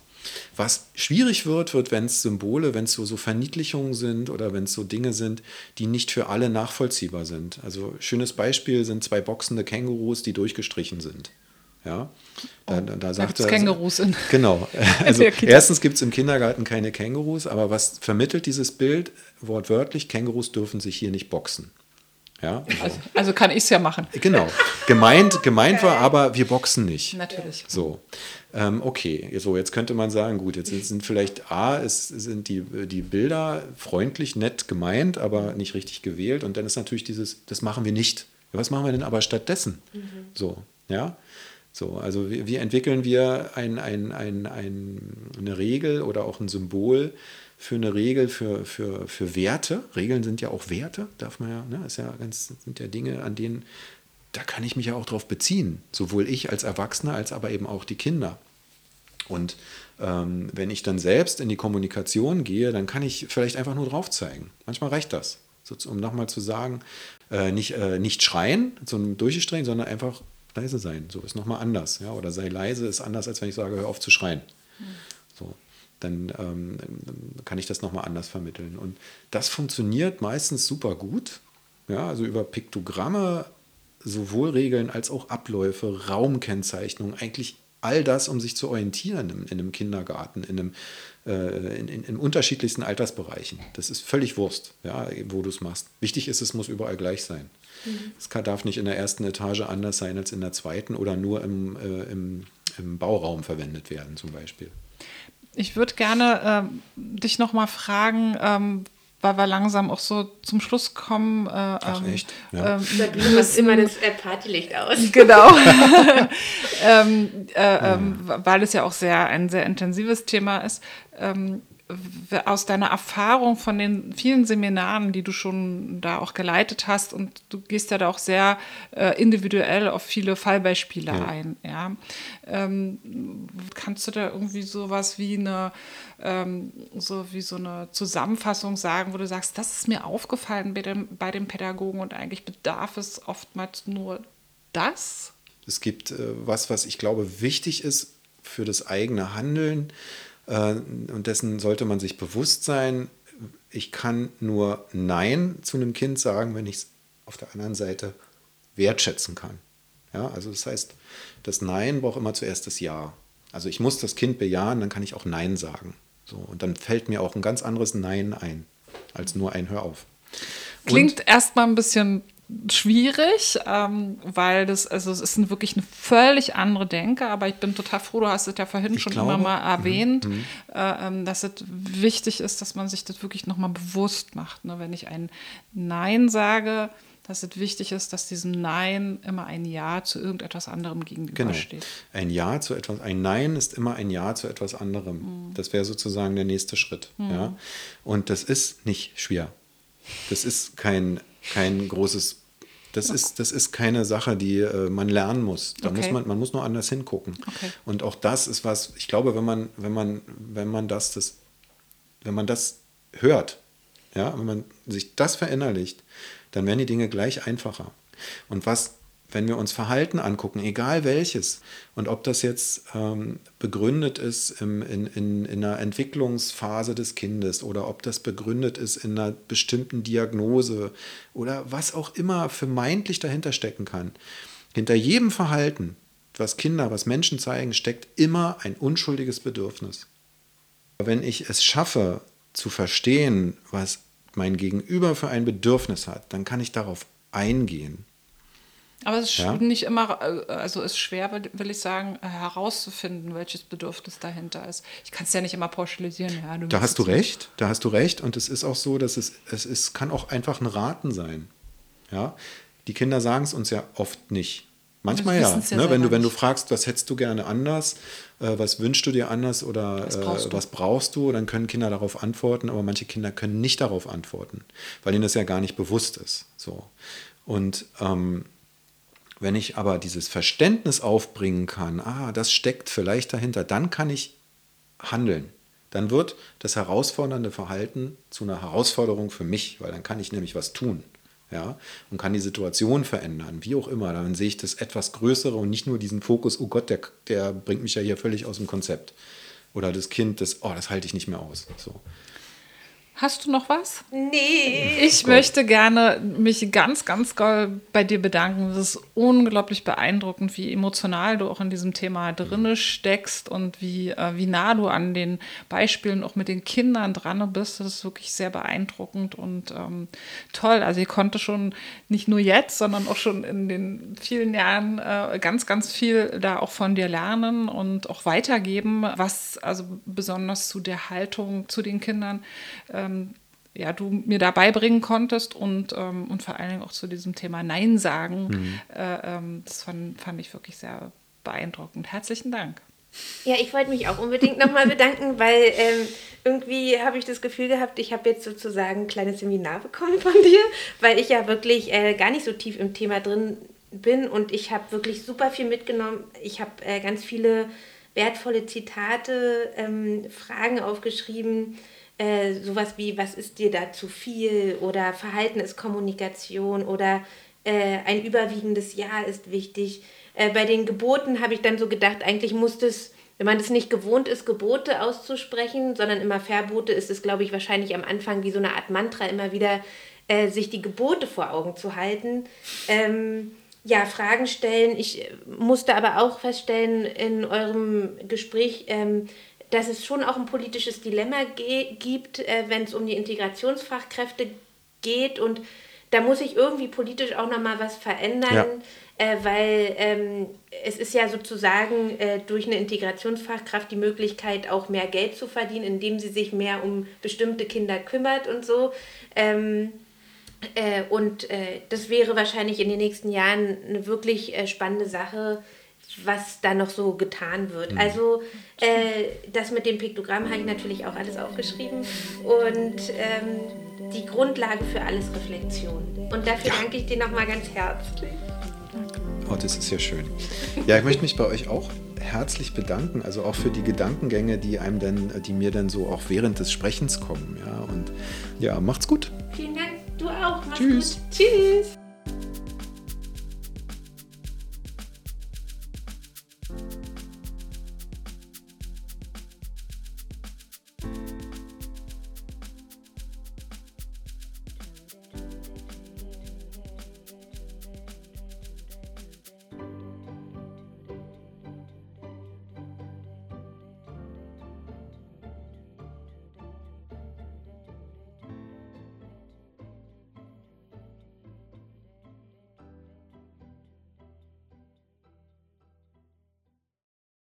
Was schwierig wird, wird, wenn es Symbole, wenn es so, so Verniedlichungen sind oder wenn es so Dinge sind, die nicht für alle nachvollziehbar sind. Also schönes Beispiel sind zwei boxende Kängurus, die durchgestrichen sind. Ja, da, da, da sagt er, Kängurus in. Genau. Also erstens gibt es im Kindergarten keine Kängurus, aber was vermittelt dieses Bild wortwörtlich? Kängurus dürfen sich hier nicht boxen. Ja, so. also, also, kann ich es ja machen. Genau. Gemeint, gemeint war aber, wir boxen nicht. Natürlich. So. Ähm, okay, so, jetzt könnte man sagen, gut, jetzt sind vielleicht A, es sind die, die Bilder freundlich, nett gemeint, aber nicht richtig gewählt. Und dann ist natürlich dieses, das machen wir nicht. Was machen wir denn aber stattdessen? Mhm. So, ja. So, also wie, wie entwickeln wir ein, ein, ein, ein, eine Regel oder auch ein Symbol für eine Regel, für, für, für Werte? Regeln sind ja auch Werte, darf man ja, ne? ist ja ganz, sind ja Dinge, an denen, da kann ich mich ja auch drauf beziehen. Sowohl ich als Erwachsener als aber eben auch die Kinder. Und ähm, wenn ich dann selbst in die Kommunikation gehe, dann kann ich vielleicht einfach nur drauf zeigen. Manchmal reicht das, so, um nochmal zu sagen, äh, nicht, äh, nicht schreien, so ein Durchstrengen, sondern einfach leise sein. So ist nochmal anders. Ja? Oder sei leise ist anders, als wenn ich sage, hör auf zu schreien. Mhm. Dann ähm, kann ich das nochmal anders vermitteln. Und das funktioniert meistens super gut. Ja, also über Piktogramme, sowohl Regeln als auch Abläufe, Raumkennzeichnung, eigentlich all das, um sich zu orientieren in, in einem Kindergarten, in, einem, äh, in, in, in, unterschiedlichsten Altersbereichen. Das ist völlig Wurst, ja, wo du es machst. Wichtig ist, es muss überall gleich sein. Es mhm. darf nicht in der ersten Etage anders sein als in der zweiten oder nur im, äh, im, im Bauraum verwendet werden, zum Beispiel. Ich würde gerne äh, dich noch mal fragen, ähm, weil wir langsam auch so zum Schluss kommen. Äh, Ach, ähm, echt? Ja. Ähm, du machst immer das äh, Partylicht aus. Genau. ähm, äh, ähm, weil es ja auch sehr ein sehr intensives Thema ist. Aus deiner Erfahrung von den vielen Seminaren, die du schon da auch geleitet hast, und du gehst ja da auch sehr äh, individuell auf viele Fallbeispiele ja. ein. Ja? Ähm, kannst du da irgendwie sowas wie eine, ähm, so wie so eine Zusammenfassung sagen, wo du sagst, das ist mir aufgefallen bei dem, bei dem Pädagogen und eigentlich bedarf es oftmals nur das? Es gibt äh, was, was ich glaube wichtig ist für das eigene Handeln und dessen sollte man sich bewusst sein. Ich kann nur Nein zu einem Kind sagen, wenn ich es auf der anderen Seite wertschätzen kann. Ja, also das heißt, das Nein braucht immer zuerst das Ja. Also ich muss das Kind bejahen, dann kann ich auch Nein sagen. So, und dann fällt mir auch ein ganz anderes Nein ein, als nur ein Hör auf. Klingt erstmal ein bisschen schwierig, ähm, weil das, also es ist wirklich eine völlig andere Denke, aber ich bin total froh, du hast es ja vorhin ich schon glaube, immer mal mhm, erwähnt, mhm. äh, ähm, dass es wichtig ist, dass man sich das wirklich nochmal bewusst macht. Ne? Wenn ich ein Nein sage, dass es wichtig ist, dass diesem Nein immer ein Ja zu irgendetwas anderem gegenübersteht. Genau. Ein Ja zu etwas, ein Nein ist immer ein Ja zu etwas anderem. Mhm. Das wäre sozusagen der nächste Schritt. Mhm. Ja? Und das ist nicht schwer. Das ist kein kein großes, das ist, das ist keine Sache, die äh, man lernen muss. Da okay. muss man, man muss nur anders hingucken. Okay. Und auch das ist was, ich glaube, wenn man, wenn man, wenn man das, das, wenn man das hört, ja, wenn man sich das verinnerlicht, dann werden die Dinge gleich einfacher. Und was wenn wir uns Verhalten angucken, egal welches, und ob das jetzt ähm, begründet ist im, in, in, in einer Entwicklungsphase des Kindes oder ob das begründet ist in einer bestimmten Diagnose oder was auch immer vermeintlich dahinter stecken kann, hinter jedem Verhalten, was Kinder, was Menschen zeigen, steckt immer ein unschuldiges Bedürfnis. Wenn ich es schaffe zu verstehen, was mein Gegenüber für ein Bedürfnis hat, dann kann ich darauf eingehen aber es ist ja? nicht immer, äh, also ist schwer, will ich sagen, herauszufinden, welches Bedürfnis dahinter ist. Ich kann es ja nicht immer pauschalisieren. Ja, da hast du recht, da hast du recht. Und es ist auch so, dass es, es ist, kann auch einfach ein Raten sein. Ja? Die Kinder sagen es uns ja oft nicht. Manchmal ja. ja ne? wenn, du, wenn du fragst, was hättest du gerne anders, äh, was wünschst du dir anders oder was brauchst, äh, was brauchst, du, dann können Kinder darauf antworten, aber manche Kinder können nicht darauf antworten, weil ihnen das ja gar nicht bewusst ist. So. Und ähm, wenn ich aber dieses Verständnis aufbringen kann, ah, das steckt vielleicht dahinter, dann kann ich handeln. Dann wird das herausfordernde Verhalten zu einer Herausforderung für mich, weil dann kann ich nämlich was tun. Ja, und kann die Situation verändern, wie auch immer. Dann sehe ich das etwas Größere und nicht nur diesen Fokus, oh Gott, der, der bringt mich ja hier völlig aus dem Konzept. Oder das Kind, das, oh, das halte ich nicht mehr aus. So. Hast du noch was? Nee. Ich Gott. möchte gerne mich ganz, ganz doll bei dir bedanken. Es ist unglaublich beeindruckend, wie emotional du auch in diesem Thema drinne steckst und wie, äh, wie nah du an den Beispielen auch mit den Kindern dran bist. Das ist wirklich sehr beeindruckend und ähm, toll. Also ich konnte schon nicht nur jetzt, sondern auch schon in den vielen Jahren äh, ganz, ganz viel da auch von dir lernen und auch weitergeben, was also besonders zu der Haltung zu den Kindern äh, ähm, ja, du mir da beibringen konntest und, ähm, und vor allen Dingen auch zu diesem Thema Nein sagen. Mhm. Äh, ähm, das fand, fand ich wirklich sehr beeindruckend. Herzlichen Dank. Ja, ich wollte mich auch unbedingt nochmal bedanken, weil ähm, irgendwie habe ich das Gefühl gehabt, ich habe jetzt sozusagen ein kleines Seminar bekommen von dir, weil ich ja wirklich äh, gar nicht so tief im Thema drin bin und ich habe wirklich super viel mitgenommen. Ich habe äh, ganz viele wertvolle Zitate, ähm, Fragen aufgeschrieben äh, sowas wie, was ist dir da zu viel oder Verhalten ist Kommunikation oder äh, ein überwiegendes Ja ist wichtig. Äh, bei den Geboten habe ich dann so gedacht, eigentlich muss das, wenn man das nicht gewohnt ist, Gebote auszusprechen, sondern immer Verbote, ist es, glaube ich, wahrscheinlich am Anfang wie so eine Art Mantra immer wieder, äh, sich die Gebote vor Augen zu halten. Ähm, ja, Fragen stellen. Ich musste aber auch feststellen in eurem Gespräch, ähm, dass es schon auch ein politisches Dilemma gibt, äh, wenn es um die Integrationsfachkräfte geht. Und da muss sich irgendwie politisch auch nochmal was verändern, ja. äh, weil ähm, es ist ja sozusagen äh, durch eine Integrationsfachkraft die Möglichkeit, auch mehr Geld zu verdienen, indem sie sich mehr um bestimmte Kinder kümmert und so. Ähm, äh, und äh, das wäre wahrscheinlich in den nächsten Jahren eine wirklich äh, spannende Sache, was da noch so getan wird. Mhm. Also äh, das mit dem Piktogramm habe ich natürlich auch alles aufgeschrieben und ähm, die Grundlage für alles Reflexion. Und dafür ja. danke ich dir nochmal ganz herzlich. Oh, das ist ja schön. Ja, ich möchte mich bei euch auch herzlich bedanken, also auch für die Gedankengänge, die einem dann, die mir dann so auch während des Sprechens kommen. Ja, und ja, macht's gut. Vielen Dank, du auch. Mach's Tschüss. Gut. Tschüss.